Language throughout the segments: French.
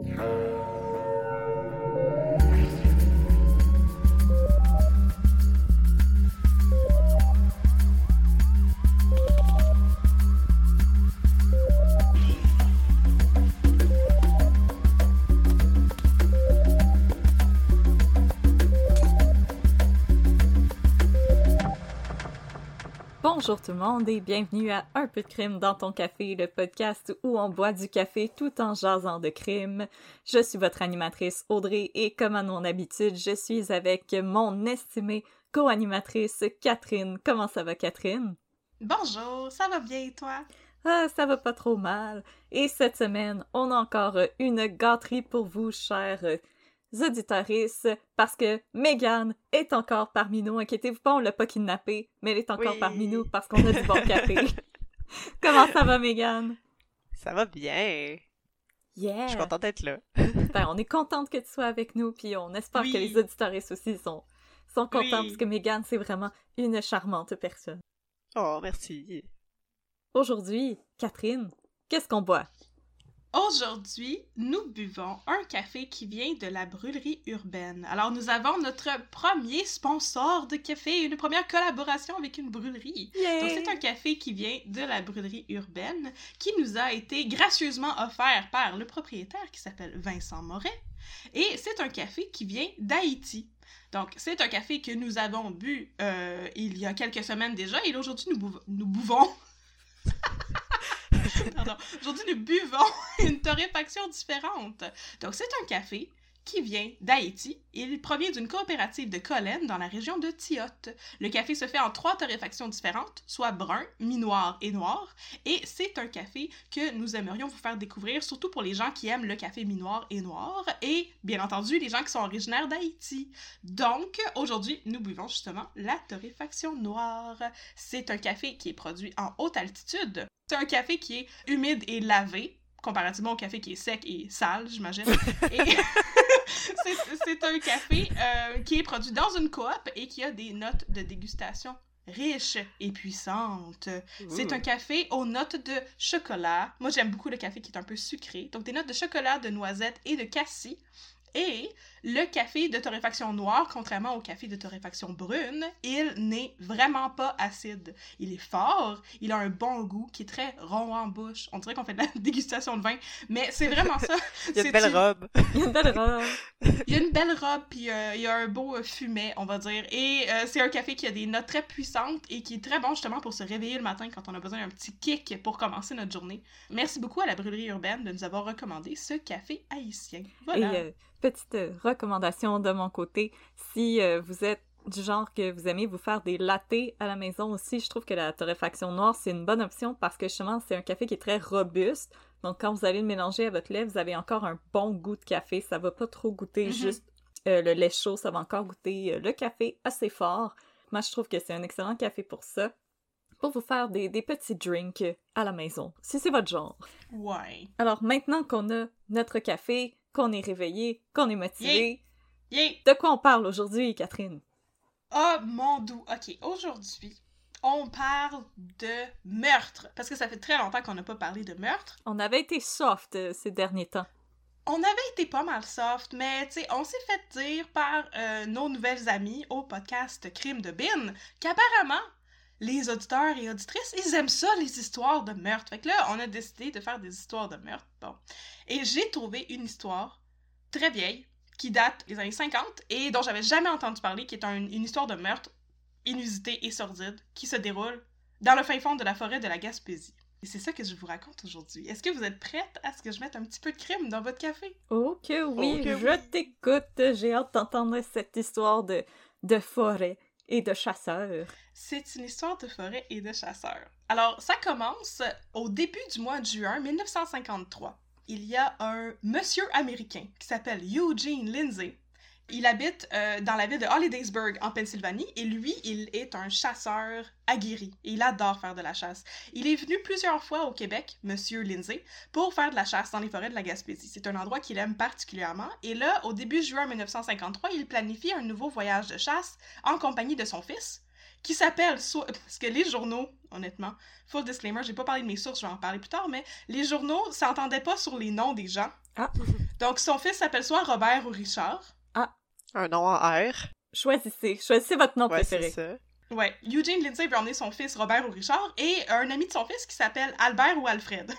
Bye. Bonjour tout le monde et bienvenue à Un peu de crime dans ton café, le podcast où on boit du café tout en jasant de crime. Je suis votre animatrice Audrey et comme à mon habitude, je suis avec mon estimée co-animatrice Catherine. Comment ça va Catherine? Bonjour, ça va bien et toi? Ah, ça va pas trop mal. Et cette semaine, on a encore une gâterie pour vous, chers auditeuristes, parce que Megan est encore parmi nous. Inquiétez-vous pas, on l'a pas kidnappée, mais elle est encore Oui. parmi nous parce qu'on a du bon café. Comment ça va, Megan? Ça va bien. Yeah! Je suis contente d'être là. Ben, on est contente que tu sois avec nous, puis on espère Oui. que les auditeuristes aussi sont, sont contents, Oui. parce que Megan, c'est vraiment une charmante personne. Oh, merci. Aujourd'hui, Catherine, qu'est-ce qu'on boit? Aujourd'hui, nous buvons un café qui vient de la brûlerie urbaine. Alors, nous avons notre premier sponsor de café, une première collaboration avec une brûlerie. Donc, c'est un café qui vient de la brûlerie urbaine, qui nous a été gracieusement offert par le propriétaire qui s'appelle Vincent Moret. Et c'est un café qui vient d'Haïti. Donc, c'est un café que nous avons bu euh, il y a quelques semaines déjà, et aujourd'hui, nous, bouv- nous bouvons. Aujourd'hui, nous buvons une torréfaction différente. Donc, c'est un café qui vient d'Haïti. Il provient d'une coopérative de Collen dans la région de Tiote. Le café se fait en trois torréfactions différentes, soit brun, mi-noir et noir. Et c'est un café que nous aimerions vous faire découvrir, surtout pour les gens qui aiment le café mi-noir et noir, et bien entendu les gens qui sont originaires d'Haïti. Donc, aujourd'hui, nous buvons justement la torréfaction noire. C'est un café qui est produit en haute altitude. C'est un café qui est humide et lavé, comparativement au café qui est sec et sale, j'imagine. Et c'est un café euh, qui est produit dans une coop et qui a des notes de dégustation riches et puissantes. C'est un café aux notes de chocolat. Moi, j'aime beaucoup le café qui est un peu sucré. Donc, des notes de chocolat, de noisettes et de cassis. Et le café de torréfaction noire, contrairement au café de torréfaction brune, il n'est vraiment pas acide. Il est fort, il a un bon goût qui est très rond en bouche. On dirait qu'on fait de la dégustation de vin, mais c'est vraiment ça. Il y a C'est une belle une- robe. Il y a une belle robe. il y a une belle robe, puis euh, il y a un beau euh, fumet, on va dire. Et euh, c'est un café qui a des notes très puissantes et qui est très bon justement pour se réveiller le matin quand on a besoin d'un petit kick pour commencer notre journée. Merci beaucoup à la brûlerie urbaine de nous avoir recommandé ce café haïtien. Voilà. Et euh, petite recommandation de mon côté, si euh, vous êtes du genre que vous aimez vous faire des lattés à la maison aussi, je trouve que la torréfaction noire, c'est une bonne option parce que justement, c'est un café qui est très robuste. Donc, quand vous allez le mélanger à votre lait, vous avez encore un bon goût de café. Ça va pas trop goûter Mhm. juste euh, le lait chaud, ça va encore goûter euh, le café assez fort. Moi, je trouve que c'est un excellent café pour ça. Pour vous faire des, des petits drinks à la maison, si c'est votre genre. Ouais. Alors maintenant qu'on a notre café, qu'on est réveillé, qu'on est motivé, de quoi on parle aujourd'hui, Catherine? Oh mon doux. Ok, aujourd'hui, on parle de meurtre. Parce que ça fait très longtemps qu'on n'a pas parlé de meurtre. On avait été soft euh, ces derniers temps. On avait été pas mal soft, mais tu sais, on s'est fait dire par euh, nos nouvelles amies au podcast Crime de Bin qu'apparemment, les auditeurs et auditrices, ils aiment ça, les histoires de meurtre. Fait que là, on a décidé de faire des histoires de meurtre. Bon. Et j'ai trouvé une histoire très vieille, qui date des années 50 et dont j'avais jamais entendu parler, qui est un- une histoire de meurtre inusitée et sordide qui se déroule dans le fin fond de la forêt de la Gaspésie. Et c'est ça que je vous raconte aujourd'hui. Est-ce que vous êtes prête à ce que je mette un petit peu de crime dans votre café? Oh que oui, Oh que je t'écoute. J'ai hâte d'entendre cette histoire de, de forêt et de chasseurs. C'est une histoire de forêt et de chasseurs. Alors, ça commence au début du mois de juin 1953. Il y a un monsieur américain qui s'appelle Eugene Lindsay. Il habite euh, dans la ville de Hollidaysburg, en Pennsylvanie, et lui, il est un chasseur aguerri. Et il adore faire de la chasse. Il est venu plusieurs fois au Québec, monsieur Lindsay, pour faire de la chasse dans les forêts de la Gaspésie. C'est un endroit qu'il aime particulièrement. Et là, au début juin 1953, il planifie un nouveau voyage de chasse en compagnie de son fils, qui s'appelle parce que les journaux honnêtement full disclaimer j'ai pas parlé de mes sources je vais en parler plus tard mais les journaux s'entendaient pas sur les noms des gens Ah. donc son fils s'appelle soit Robert ou Richard Un nom en R. Choisissez, choisissez votre nom Ouais, c'est préféré. ça. ouais Eugene Lindsay veut emmener son fils Robert ou Richard et un ami de son fils qui s'appelle Albert ou Alfred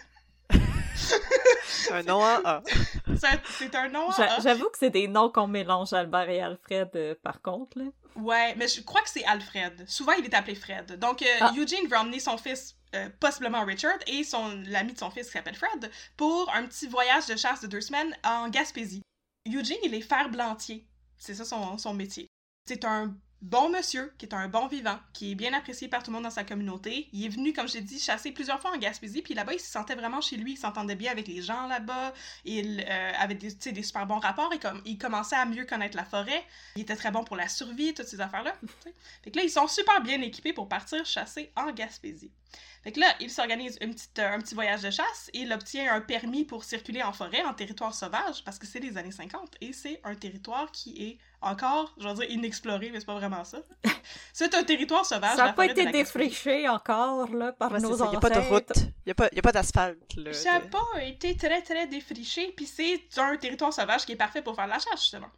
Un nom en A. C'est un- nom J'a- hein? J'avoue que c'est des noms qu'on mélange Albert et Alfred euh, par contre. Là. Ouais, mais je crois que c'est Alfred. Souvent, il est appelé Fred. Donc, euh, Ah. Eugene veut emmener son fils, euh, possiblement Richard, et son l'ami de son fils qui s'appelle Fred, pour un petit voyage de chasse de deux semaines en Gaspésie. Eugene, il est fer-blantier. C'est ça son, son métier. C'est un bon monsieur, qui est un bon vivant, qui est bien apprécié par tout le monde dans sa communauté. Il est venu, comme j'ai dit, chasser plusieurs fois en Gaspésie, puis là-bas, il se sentait vraiment chez lui. Il s'entendait bien avec les gens là-bas. Il euh, avait des, des super bons rapports et comme, il commençait à mieux connaître la forêt. Il était très bon pour la survie, toutes ces affaires-là. Fait que là, ils sont super bien équipés pour partir chasser en Gaspésie. Fait que là, il s'organise euh, un petit voyage de chasse il obtient un permis pour circuler en forêt, en territoire sauvage, parce que c'est les années 50 et c'est un territoire qui est encore, je vais dire inexploré, mais c'est pas vraiment ça. C'est un territoire sauvage. Ça n'a pas été défriché encore là, par Ouais, nos ça. Il n'y a ancêtres. pas de route. Il n'y a pas, y a pas d'asphalte. là, Ça n'a de- pas été très très défriché, puis c'est un territoire sauvage qui est parfait pour faire de la chasse, justement.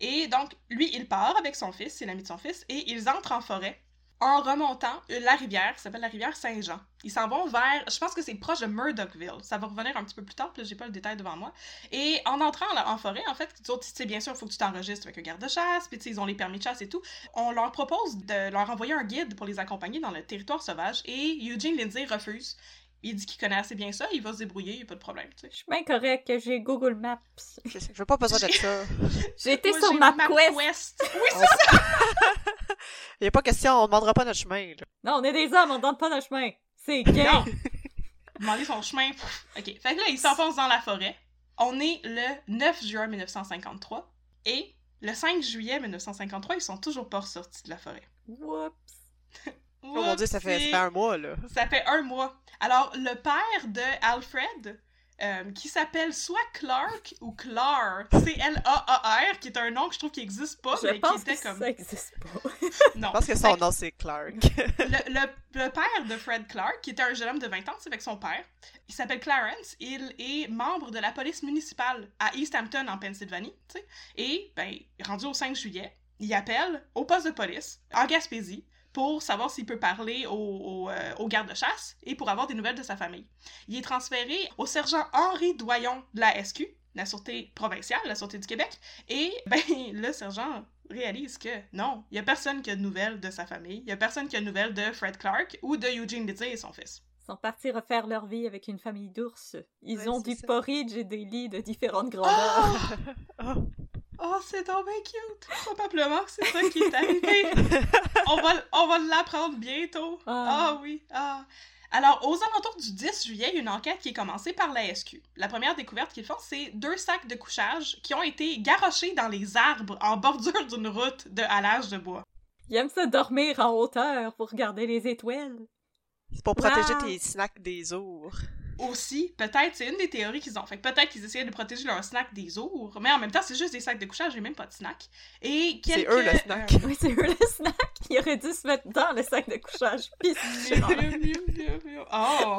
Et donc, lui, il part avec son fils, c'est l'ami de son fils, et ils entrent en forêt en remontant la rivière, qui s'appelle la rivière Saint-Jean. Ils s'en vont vers, je pense que c'est proche de Murdochville. Ça va revenir un petit peu plus tard, puis j'ai pas le détail devant moi. Et en entrant en forêt, en fait, tu sais, bien sûr, il faut que tu t'enregistres avec un garde-chasse, puis ils ont les permis de chasse et tout. On leur propose de leur envoyer un guide pour les accompagner dans le territoire sauvage, et Eugene Lindsay refuse. Il dit qu'il connaît assez bien ça, il va se débrouiller, il n'y a pas de problème, tu sais. Je suis bien correct que j'ai Google Maps. Je veux pas besoin de ça. J'ai été Moi, sur MapQuest. Oui, Il n'y a pas question, on ne demandera pas notre chemin. là. Non, on est des hommes, on donne pas notre chemin. C'est gay. Non! Demander son chemin. Ok. Fait que là, il s'enfonce dans la forêt. On est le 9 juin 1953. Et le 5 juillet 1953, ils sont toujours pas sortis de la forêt. Whoops. Oh mon dieu, ça fait, ça fait un mois, là. Ça fait un mois. Alors, le père de Alfred, euh, qui s'appelle soit Clark ou Clar, C-L-A-A-R, qui est un nom que je trouve qui existe pas, Je mais qui était que comme. ça existe pas. Non. Je pense que son nom, c'est Clark. le, le- le père de Fred Clark, qui était un jeune homme de 20 ans, c'est avec son père, il s'appelle Clarence, il est membre de la police municipale à East Hampton, en Pennsylvanie, tu sais, et, ben, rendu au 5 juillet, il appelle au poste de police, en Gaspésie, pour savoir s'il peut parler au, au, euh, au garde-chasse et pour avoir des nouvelles de sa famille. Il est transféré au sergent Henri Doyon de la SQ, la Sûreté provinciale, la Sûreté du Québec, et, ben, le sergent réalise que non, il y a personne qui a de nouvelles de sa famille, il y a personne qui a de nouvelles de Fred Clark ou de Eugene Lindsay et son fils. Ils sont partis refaire leur vie avec une famille d'ours. Ils Ouais, ont du ça. porridge et des lits de différentes grandeurs. Oh, oh c'est donc bien cute! Probablement que c'est ça qui est arrivé. on va, on va l'apprendre bientôt. Ah. Ah oui, ah. Alors, aux alentours du 10 juillet, il y a une enquête qui est commencée par la SQ. La première découverte qu'ils font, c'est deux sacs de couchage qui ont été garochés dans les arbres en bordure d'une route de halage de bois. Ils aiment ça dormir en hauteur pour regarder les étoiles. C'est pour protéger Wow. tes snacks des ours. Aussi, peut-être, c'est une des théories qu'ils ont. Fait que peut-être qu'ils essayaient de protéger leur snack des ours, mais en même temps, c'est juste des sacs de couchage, j'ai même pas de snack. Et C'est quelques... eux, le snack. euh, Oui, c'est eux le snack. Ils auraient dû se mettre dans le sac de couchage. Puis Oh!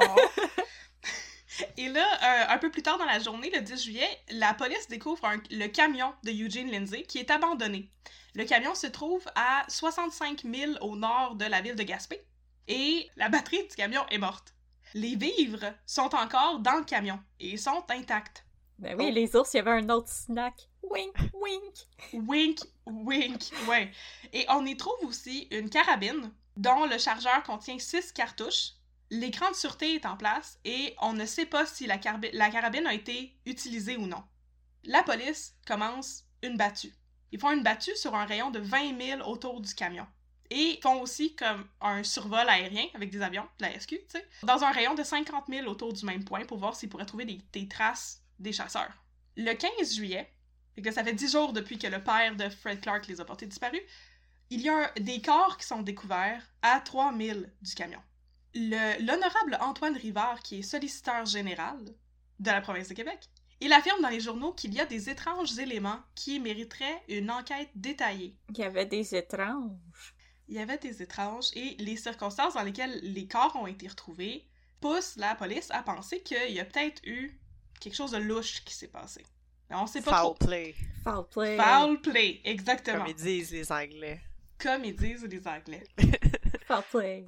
Et là, euh, un peu plus tard dans la journée, le 10 juillet, la police découvre un- le camion de Eugene Lindsay qui est abandonné. Le camion se trouve à 65 000 au nord de la ville de Gaspé. Et la batterie du camion est morte. Les vivres sont encore dans le camion et sont intacts. Ben oui, Oh. les ours, il y avait un autre snack. Wink, wink. Wink, wink, ouais. Et on y trouve aussi une carabine dont le chargeur contient 6 cartouches. L'écran de sûreté est en place et on ne sait pas si la carabine a été utilisée ou non. La police commence une battue. Ils font une battue sur un rayon de 20 000 autour du camion. Et font aussi comme un survol aérien avec des avions, de la SQ, tu sais, dans un rayon de 50 000 autour du même point pour voir s'ils pourraient trouver des, traces des chasseurs. Le 15 juillet, que ça fait 10 jours depuis que le père de Fred Clark les a portés disparus, il y a des corps qui sont découverts à 3000 du camion. Le- L'honorable Antoine Rivard, qui est solliciteur général de la province de Québec, il affirme dans les journaux qu'il y a des étranges éléments qui mériteraient une enquête détaillée. Il y avait des étranges. Il y avait des étranges et les circonstances dans lesquelles les corps ont été retrouvés poussent la police à penser qu'il y a peut-être eu quelque chose de louche qui s'est passé. Mais on sait pas Foul trop. play, Foul play. Foul play, exactement. comme ils disent les Anglais. Comme ils disent les Anglais. Foul play.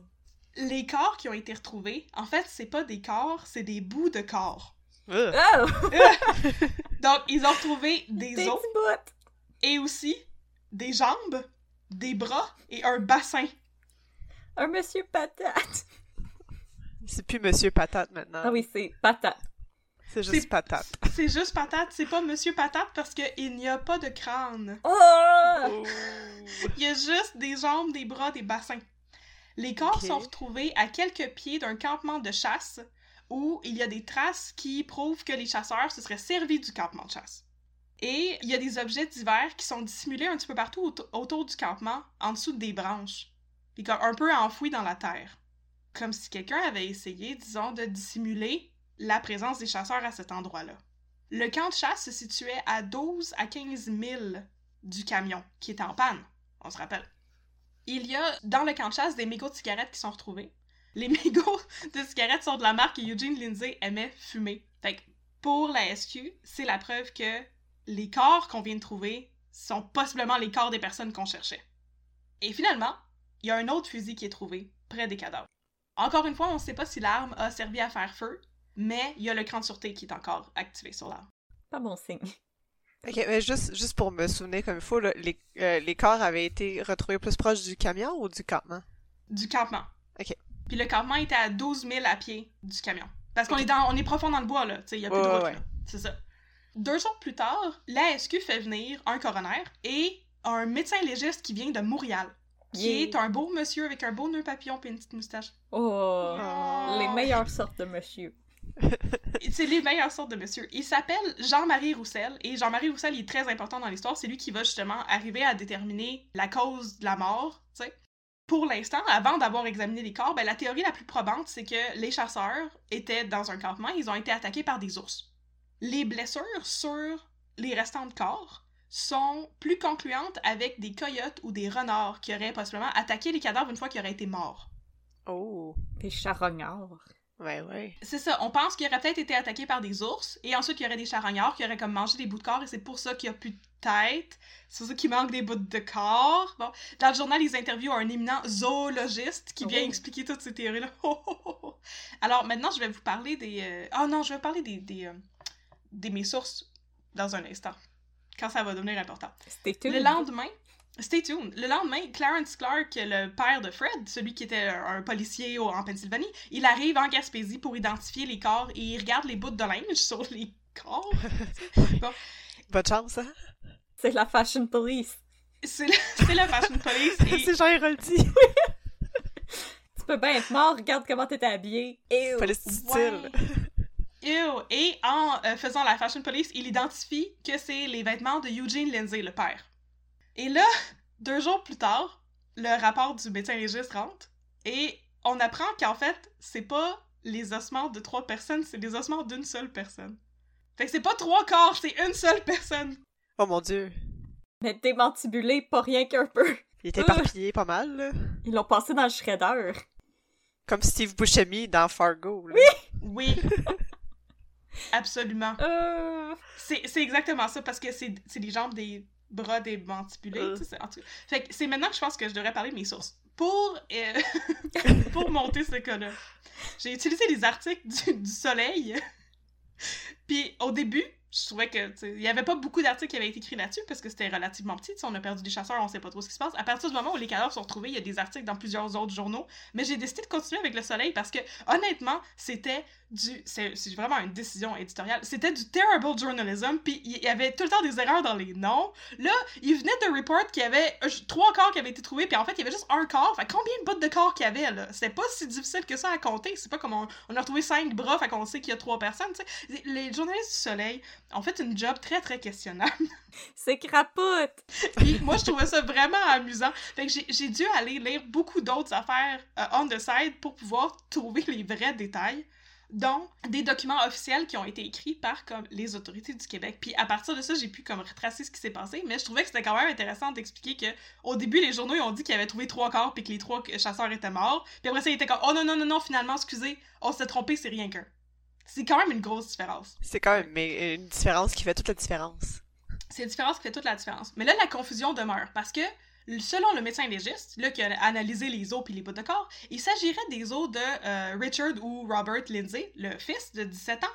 Les corps qui ont été retrouvés, en fait, c'est pas des corps, c'est des bouts de corps. Oh! Donc, ils ont retrouvé des Des os et aussi des jambes, des bras et un bassin. Un monsieur patate. C'est plus Monsieur Patate maintenant. Ah oui, c'est patate. C'est juste C'est- Patate. C'est juste patate, c'est pas Monsieur Patate parce qu'il n'y a pas de crâne. Oh! Ouh. Il y a juste des jambes, des bras, des bassins. Les corps sont retrouvés à quelques pieds d'un campement de chasse où il y a des traces qui prouvent que les chasseurs se seraient servis du campement de chasse. Et il y a des objets divers qui sont dissimulés un petit peu partout auto- autour du campement, en dessous des branches, puis un peu enfouis dans la terre. Comme si quelqu'un avait essayé, disons, de dissimuler la présence des chasseurs à cet endroit-là. Le camp de chasse se situait à 12 à 15 000 du camion, qui était en panne, on se rappelle. Il y a dans le camp de chasse des mégots de cigarettes qui sont retrouvés. Les mégots de cigarettes sont de la marque que Eugene Lindsay aimait fumer. Fait que pour la SQ, c'est la preuve que les corps qu'on vient de trouver sont possiblement les corps des personnes qu'on cherchait. Et finalement, il y a un autre fusil qui est trouvé près des cadavres. Encore une fois, on ne sait pas si l'arme a servi à faire feu, mais il y a le cran de sûreté qui est encore activé sur l'arme. Pas bon signe. Ok, mais juste, juste pour me souvenir comme il faut, là, les, euh, les corps avaient été retrouvés plus proches du camion ou du campement? Du campement. Ok. Puis le campement était à 12 000 à pied du camion. Parce qu'on est dans, on est profond dans le bois, là. Tu sais, il y a plus de route, ouais. C'est ça. Deux jours plus tard, la SQ fait venir un coroner et un médecin légiste qui vient de Montréal. Qui Yeah. est un beau monsieur avec un beau nœud papillon et une petite moustache. Oh! Oh. Les meilleures sortes de monsieur. C'est les meilleures sortes de monsieur. Il s'appelle Jean-Marie Roussel et Jean-Marie Roussel il est très important dans l'histoire. C'est lui qui va justement arriver à déterminer la cause de la mort. tu sais. Pour l'instant, avant d'avoir examiné les corps, ben, la théorie la plus probante, c'est que les chasseurs étaient dans un campement, ils ont été attaqués par des ours. Les blessures sur les restants de corps sont plus concluantes avec des coyotes ou des renards qui auraient possiblement attaqué les cadavres une fois qu'ils auraient été morts. Oh. Des charognards. Ouais, ouais. C'est ça, on pense qu'il aurait peut-être été attaqué par des ours, et ensuite il y aurait des charognards qui auraient comme mangé des bouts de corps, et c'est pour ça qu'il n'y a plus de tête, c'est pour ça qu'il manque des bouts de corps. Bon, dans le journal, ils interviewent un éminent zoologiste qui vient Oh. expliquer toutes ces théories-là. Alors maintenant, je vais vous parler des... euh, Oh non, je vais vous parler des, des, des mes sources dans un instant, quand ça va devenir important. C'était tout. Le lendemain, stay tuned. Le lendemain, Clarence Clark, le père de Fred, celui qui était un policier au- en Pennsylvanie, il arrive en Gaspésie pour identifier les corps et il regarde les bouts de linge sur les corps. Bonne chance, hein? C'est la fashion police. C'est la, fashion police et C'est Jean Héroldi. Tu peux bien être mort, regarde comment t'étais habillé. Police Ouais. Ew. Et en euh, faisant la fashion police, il identifie que c'est les vêtements de Eugene Lindsay, le père. Et là, deux jours plus tard, le rapport du médecin légiste rentre et on apprend qu'en fait, c'est pas les ossements de trois personnes, c'est les ossements d'une seule personne. Fait que c'est pas trois corps, c'est une seule personne. Oh mon dieu. Mais démantibulé, pas rien qu'un peu. Il est éparpillé pas mal, là. Ils l'ont passé dans le shredder. Comme Steve Buscemi dans Fargo. Là. Oui. Absolument. Euh... C'est exactement ça, parce que c'est les jambes des bras. Euh. en tout cas. Fait c'est maintenant que je pense que je devrais parler de mes sources. pour, euh, pour monter ce cas-là, j'ai utilisé les articles du, du Soleil. Puis au début, je trouvais que il y avait pas beaucoup d'articles qui avaient été écrits là-dessus parce que c'était relativement petit. On a perdu des chasseurs, on sait pas trop ce qui se passe. À partir du moment où les cadavres sont retrouvés, il y a des articles dans plusieurs autres journaux. Mais j'ai décidé de continuer avec le Soleil parce que honnêtement, c'était du, c'est vraiment une décision éditoriale. C'était du terrible journalism. Puis il y avait tout le temps des erreurs dans les noms. Là, il venait de report qu'il y avait euh, trois corps qui avaient été trouvés. Puis en fait, il y avait juste un corps. Fait combien de bouts de corps qu'il y avait là? C'était pas si difficile que ça à compter. C'est pas comme on, a retrouvé cinq bras. Fait qu'on sait qu'il y a trois personnes. Les journalistes du Soleil ont fait une job très très questionnable. C'est crapoute! Puis moi, je trouvais ça vraiment amusant. Fait que j'ai dû aller lire beaucoup d'autres affaires euh, on the side pour pouvoir trouver les vrais détails dont des documents officiels qui ont été écrits par comme les autorités du Québec. Puis à partir de ça, j'ai pu comme retracer ce qui s'est passé, mais je trouvais que c'était quand même intéressant d'expliquer que au début les journaux ils ont dit qu'ils avaient trouvé trois corps puis que les trois chasseurs étaient morts. Puis après ça, ils étaient comme "Oh non non non non, finalement excusez, on s'est trompé, c'est rien qu'un." C'est quand même une grosse différence. C'est quand même mais une différence qui fait toute la différence. C'est une différence qui fait toute la différence. Mais là la confusion demeure parce que Selon le médecin légiste, là, qui a analysé les os puis les bouts de corps, il s'agirait des os de euh, Richard ou Robert Lindsay, le fils de 17 ans.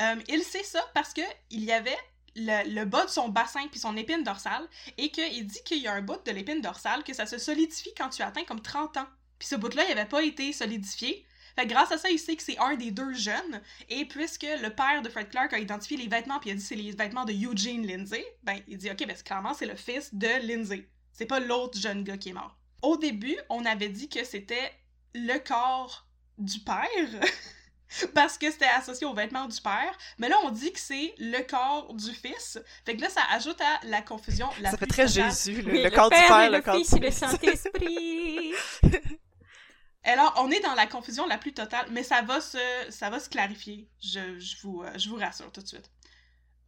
Euh, il sait ça parce que il y avait le, bas de son bassin puis son épine dorsale et qu'il dit qu'il y a un bout de l'épine dorsale que ça se solidifie quand tu atteins comme 30 ans. Puis ce bout-là, il n'avait pas été solidifié. Fait grâce à ça, il sait que c'est un des deux jeunes. Et puisque le père de Fred Clark a identifié les vêtements puis il a dit c'est les vêtements de Eugene Lindsay, ben il dit ok, ben clairement c'est le fils de Lindsay. C'est pas l'autre jeune gars qui est mort. Au début, on avait dit que c'était le corps du père. parce que c'était associé aux vêtements du père, mais là on dit que c'est le corps du fils. Fait que là ça ajoute à la confusion la Ça fait très Jésus, le, corps du père, le, corps fils, du le Saint-Esprit. Alors, on est dans la confusion la plus totale, mais ça va se, ça va se clarifier, je, je vous, euh, je vous rassure tout de suite.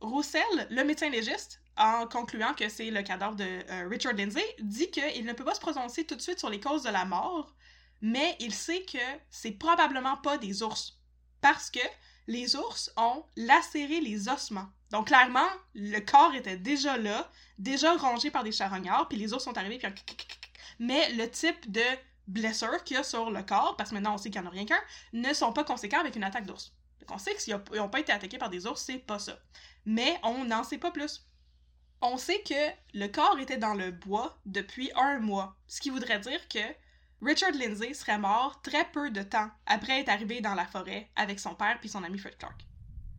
Roussel, le médecin légiste, en concluant que c'est le cadavre de euh, Richard Lindsay, dit qu'il ne peut pas se prononcer tout de suite sur les causes de la mort, mais il sait que c'est probablement pas des ours. Parce que les ours ont lacéré les ossements. Donc clairement, le corps était déjà là, déjà rongé par des charognards, puis les ours sont arrivés, puis mais le type de blessure qu'il y a sur le corps, parce que maintenant on sait qu'il n'y en a rien qu'un, ne sont pas conséquents avec une attaque d'ours. Donc on sait que s'ils n'ont pas été attaqués par des ours, c'est pas ça. Mais on n'en sait pas plus. On sait que le corps était dans le bois depuis un mois, ce qui voudrait dire que Richard Lindsay serait mort très peu de temps après être arrivé dans la forêt avec son père puis son ami Fred Clark.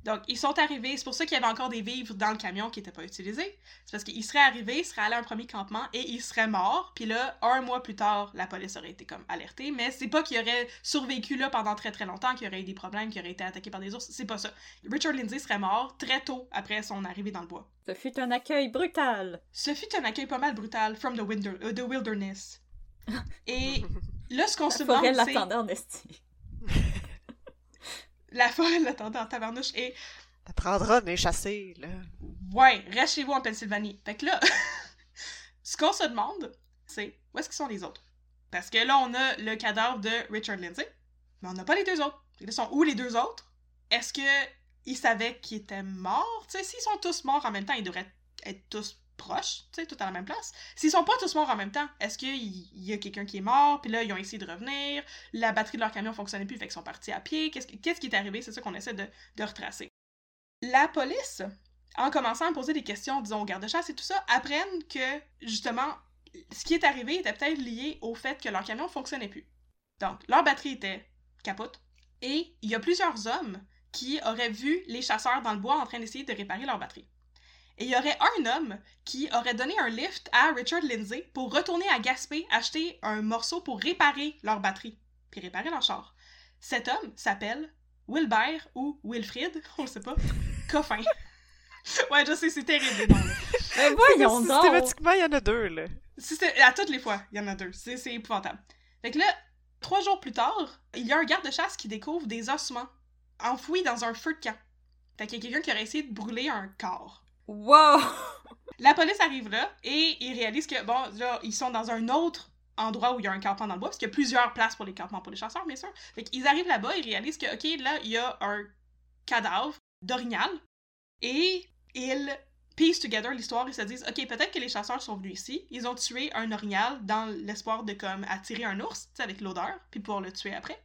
Donc, ils sont arrivés, c'est pour ça qu'il y avait encore des vivres dans le camion qui n'étaient pas utilisés. C'est parce qu'ils seraient arrivés, ils seraient allés à un premier campement et ils seraient morts. Puis là, un mois plus tard, la police aurait été comme alertée. Mais c'est pas qu'il aurait survécu là pendant très très longtemps, qu'il aurait eu des problèmes, qu'il aurait été attaqué par des ours. C'est pas ça. Richard Lindsay serait mort très tôt après son arrivée dans le bois. Ce fut un accueil brutal. Ce fut un accueil pas mal brutal, from the, uh, the wilderness. Et là, ce qu'on se demande, c'est... la forêt l'attendait en tabarnouche et. T'apprendras de les chasser, là. Ouais, reste chez vous en Pennsylvanie. Fait que là, ce qu'on se demande, c'est où est-ce qu'ils sont les autres? Parce que là, on a le cadavre de Richard Lindsay, mais on n'a pas les deux autres. Ils sont où les deux autres? Est-ce que ils savaient qu'ils étaient morts? Tu sais, s'ils sont tous morts en même temps, ils devraient être tous proches, tu sais, tout à la même place. S'ils sont pas tous morts en même temps, est-ce qu'il y a quelqu'un qui est mort, puis là, ils ont essayé de revenir, la batterie de leur camion fonctionnait plus, fait qu'ils sont partis à pied, qu'est-ce qui est arrivé? C'est ça qu'on essaie de, retracer. La police, en commençant à poser des questions, disons, aux gardes-chasse et tout ça, apprennent que, justement, ce qui est arrivé était peut-être lié au fait que leur camion fonctionnait plus. Donc, leur batterie était capote, et il y a plusieurs hommes qui auraient vu les chasseurs dans le bois en train d'essayer de réparer leur batterie. Et il y aurait un homme qui aurait donné un lift à Richard Lindsay pour retourner à Gaspé acheter un morceau pour réparer leur batterie, puis réparer leur char. Cet homme s'appelle Wilbert ou Wilfrid, on le sait pas, Coffin. ouais, je sais, c'est terrible. Mais voyons donc! Systématiquement, il y en a deux, là. À toutes les fois, il y en a deux. C'est épouvantable. Fait que là, trois jours plus tard, il y a un garde de chasse qui découvre des ossements enfouis dans un feu de camp. Fait qu'il y a quelqu'un qui aurait essayé de brûler un corps. Wow! La police arrive là et ils réalisent que, bon, là, ils sont dans un autre endroit où il y a un campement dans le bois, parce qu'il y a plusieurs places pour les campements pour les chasseurs, bien sûr. Fait qu'ils arrivent là-bas, ils réalisent que, OK, là, il y a un cadavre d'orignal et ils piece together l'histoire, ils se disent ok peut-être que les chasseurs sont venus ici, ils ont tué un orignal dans l'espoir de comme attirer un ours, tu sais avec l'odeur, puis pouvoir le tuer après.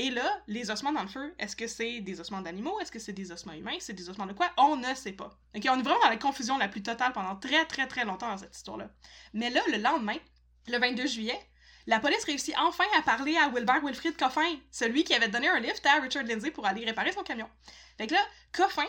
Et là, les ossements dans le feu, est-ce que c'est des ossements d'animaux? Est-ce que c'est des ossements humains? C'est des ossements de quoi? On ne sait pas. Ok, on est vraiment dans la confusion la plus totale pendant très très très longtemps dans cette histoire-là. Mais là, le lendemain, le 22 juillet, la police réussit enfin à parler à Wilbert Wilfrid Coffin, celui qui avait donné un lift à Richard Lindsay pour aller réparer son camion. Fait que là, Coffin,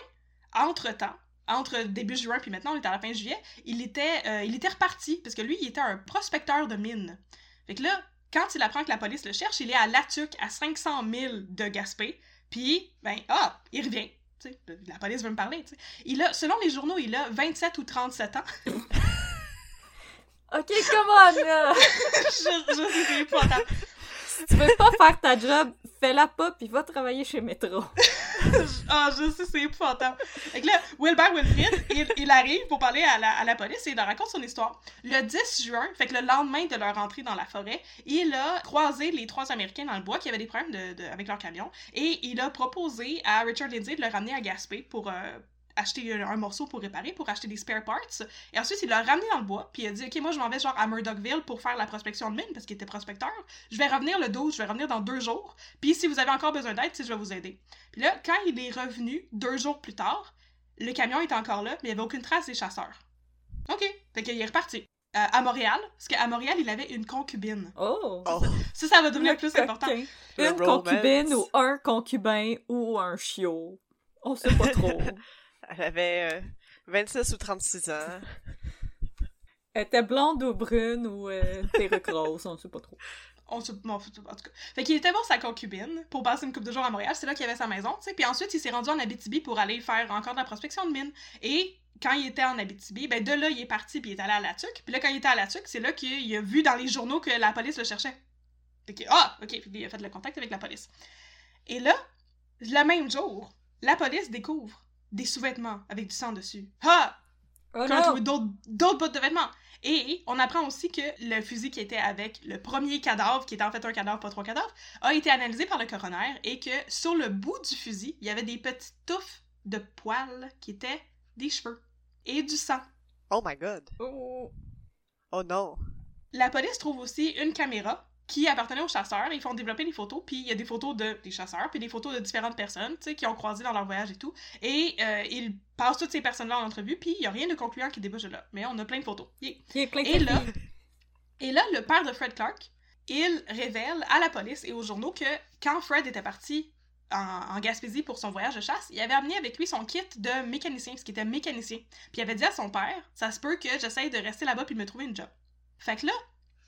entre-temps, entre début juin puis maintenant, on est à la fin juillet, il était, euh, il était reparti, parce que lui, il était un prospecteur de mines. Fait que là, quand il apprend que la police le cherche, il est à Latuc, à 500 000 de Gaspé, puis, ben, ah, il revient. T'sais, la police veut me parler. T'sais. Il a, selon les journaux, il a 27 ou 37 ans. Ok, come on, là! je, je sais, c'est épouvantable. Tu veux pas faire ta job, fais-la pas, puis va travailler chez Metro. Ah, je sais, c'est épouvantable. Que là, Wilbert Wilfrid, il, il arrive pour parler à la, à la police et il leur raconte son histoire. Le 10 juin, fait que le lendemain de leur entrée dans la forêt, il a croisé les trois Américains dans le bois qui avaient des problèmes de, de- avec leur camion et il a proposé à Richard Lindsay de le ramener à Gaspé pour euh, acheter un, un morceau pour réparer, pour acheter des spare parts. Et ensuite, il l'a ramené dans le bois, puis il a dit Ok, moi je m'en vais genre à Murdochville pour faire la prospection de mine parce qu'il était prospecteur. Je vais revenir le 12, je vais revenir dans deux jours. Puis si vous avez encore besoin d'aide, je vais vous aider. Puis là, quand il est revenu deux jours plus tard, le camion était encore là, mais il n'y avait aucune trace des chasseurs. OK. Fait qu'il est reparti. Euh, à Montréal, parce qu'à Montréal, il avait une concubine. Oh! Oh, Ça, ça va devenir Le plus important. Le Une romance. concubine ou un concubin ou un chiot. On sait pas trop. elle avait euh, 26 ou 36 ans. Elle était blonde ou brune ou euh, rose, on sait pas trop. On se... bon, en tout cas. Fait qu'il était voir sa concubine pour passer une couple de jours à Montréal. C'est là qu'il avait sa maison, tu sais. Puis ensuite, il s'est rendu en Abitibi pour aller faire encore de la prospection de mine. Et quand il était en Abitibi, ben de là, il est parti puis il est allé à La Tuque. Puis là, quand il était à La Tuque, c'est là qu'il a vu dans les journaux que la police le cherchait. Fait que, ah, ok, puis il a fait le contact avec la police. Et là, le même jour, la police découvre des sous-vêtements avec du sang dessus. Ah! Oh Quand on a non! trouvé d'autres bouts de vêtements? Et on apprend aussi que le fusil qui était avec le premier cadavre, qui était en fait un cadavre, pas trois cadavres, a été analysé par le coroner et que sur le bout du fusil, il y avait des petites touffes de poils qui étaient des cheveux et du sang. Oh my god. Oh. Oh non. La police trouve aussi une caméra qui appartenait aux chasseurs. Ils font développer des photos, puis il y a des photos de, des chasseurs, puis des photos de différentes personnes, tu sais, qui ont croisé dans leur voyage et tout. Et euh, ils passent toutes ces personnes-là en entrevue, puis il y a rien de concluant qui débouche de là. Mais on a plein de photos. Yeah. Est plein de Et là, et là, le père de Fred Clark, il révèle à la police et aux journaux que quand Fred était parti en, en Gaspésie pour son voyage de chasse, il avait amené avec lui son kit de mécanicien, parce qu'il était mécanicien. Puis il avait dit à son père, ça se peut que j'essaye de rester là-bas puis de me trouver une job. Fait que là,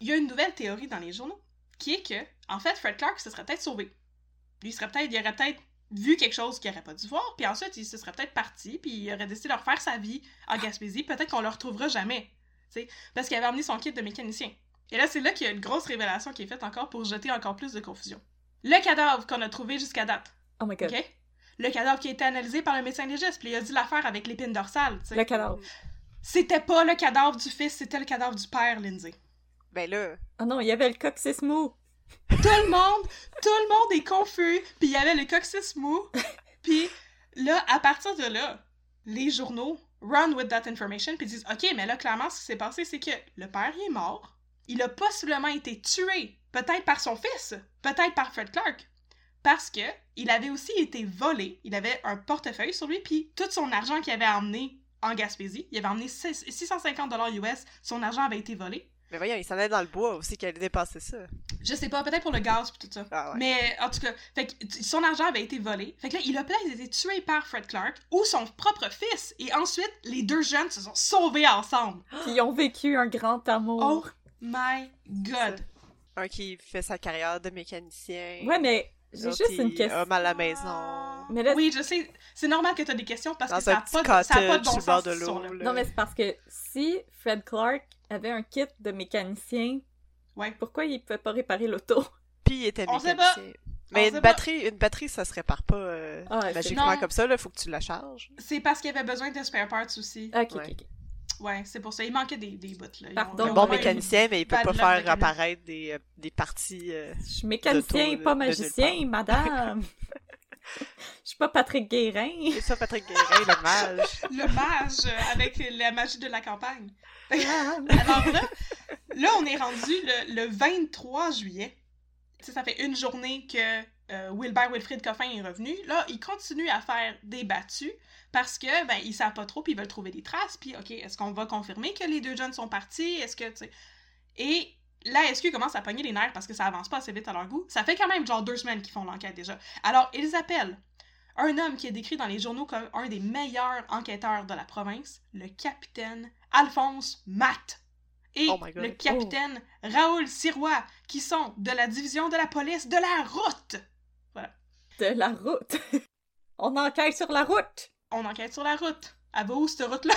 il y a une nouvelle théorie dans les journaux, qui est que, en fait, Fred Clark se serait peut-être sauvé. Lui, il serait peut-être, il aurait peut-être vu quelque chose qu'il aurait pas dû voir, puis ensuite, il se serait peut-être parti, puis il aurait décidé de refaire sa vie en Gaspésie. Peut-être qu'on le retrouvera jamais, tu sais, parce qu'il avait amené son kit de mécanicien. Et là, c'est là qu'il y a une grosse révélation qui est faite encore pour jeter encore plus de confusion. Le cadavre qu'on a trouvé jusqu'à date, Oh my god. ok? Le cadavre qui a été analysé par le médecin légiste, puis il a dit l'affaire avec l'épine dorsale. Le cadavre. C'était pas le cadavre du fils, c'était le cadavre du père, Lindsay. Ben là, Oh non, il y avait le coccyx mou. Tout le monde, tout le monde est confus, puis il y avait le coccyx mou, puis là, à partir de là, les journaux run with that information, puis disent, OK, mais là, clairement, ce qui s'est passé, c'est que le père, il est mort, il a possiblement été tué, peut-être par son fils, peut-être par Fred Clark, parce que il avait aussi été volé, il avait un portefeuille sur lui, puis tout son argent qu'il avait emmené en Gaspésie, il avait emmené 6- 650 dollars US, son argent avait été volé. Mais voyons, il s'en allait dans le bois aussi qu'elle dépasser ça. Je sais pas, peut-être pour le gaz pis tout ça. Ah ouais. Mais en tout cas, fait que t- son argent avait été volé. Fait que là, il a peut-être été tué par Fred Clark ou son propre fils. Et ensuite, les deux jeunes se sont sauvés ensemble. Ils ont vécu un grand amour. Oh my god. Un qui fait sa carrière de mécanicien. Ouais, mais j'ai juste une question. homme à la maison. Mais là, Oui, je sais. C'est normal que t'as des questions parce Dans que ça un a petit pas, pas de bon sens. de. Non, mais c'est parce que si Fred Clark avait un kit de mécanicien, Ouais. pourquoi il pouvait pas réparer l'auto? Puis il était On sait mécanicien. On Mais sait une pas. batterie, une batterie, ça se répare pas euh, Ah, c'est- magiquement Non. comme ça, là, faut que tu la charges. C'est parce qu'il avait besoin de spare parts aussi. Ok, Ouais. ok, ok. Ouais, c'est pour ça. Il manquait des, des bouts. Là. Pardon. ont bon mécanicien, mais il peut pas faire apparaître des, euh, des parties. euh, Je suis mécanicien, pas magicien, madame. Je suis pas Patrick Guérin. C'est ça, Patrick Guérin, le mage. Le mage avec la magie de la campagne. Alors là, là, on est rendu le, le 23 juillet. Ça fait une journée que euh, Wilbert Wilfrid Coffin est revenu. Là, il continue à faire des battues parce que ben ils savent pas trop, puis ils veulent trouver des traces. Puis est-ce qu'on va confirmer que les deux jeunes sont partis? Est-ce que tu Et la SQ commence à pogner les nerfs parce que ça avance pas assez vite à leur goût. Ça fait quand même genre deux semaines qu'ils font l'enquête déjà. Alors ils appellent un homme qui est décrit dans les journaux comme un des meilleurs enquêteurs de la province, le capitaine Alphonse Matt. Et Oh le capitaine Raoul Sirois, qui sont de la division de la police de la route. De la route. On enquête sur la route. On enquête sur la route. Elle va où, cette route-là?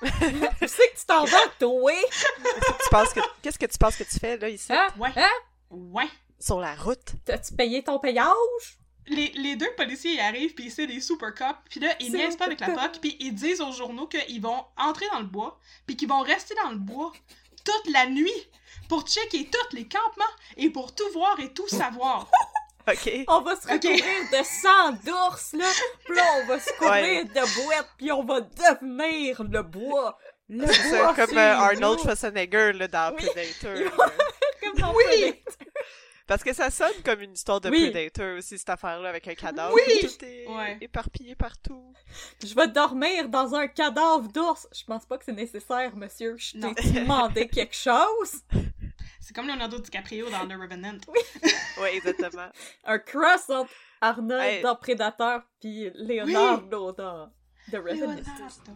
Tu sais que tu t'en vas, toi? Qu'est-ce que tu penses que qu'est-ce que tu penses que tu fais là ici? Hein? Ouais. Hein? Ouais. sur la route T'as-tu payé ton payage? Les, les deux policiers y arrivent, puis c'est des super cops, puis là, ils niaisent pas avec la. POC, puis ils disent aux journaux qu'ils vont entrer dans le bois, puis qu'ils vont rester dans le bois toute la nuit pour checker tous les campements et pour tout voir et tout savoir. OK. On va se recouvrir de sang d'ours, là. Puis là, on va se couvrir Ouais. de boîtes, puis on va devenir le bois. Le bois, comme c'est euh. Arnold Schwarzenegger là, dans Oui. Predator. Ils Comme dans Oui. Predator. Parce que ça sonne comme une histoire de Oui. Predator aussi, cette affaire-là, avec un cadavre. Oui. Tout est Ouais. éparpillé partout. Je vais dormir dans un cadavre d'ours. Je pense pas que c'est nécessaire, monsieur. Je t'ai demandé quelque chose. C'est comme Leonardo DiCaprio dans The Revenant. Oui, exactement. Un cross entre Arnold Hey. dans Predator puis Leonardo dans The Revenant. Leonardo.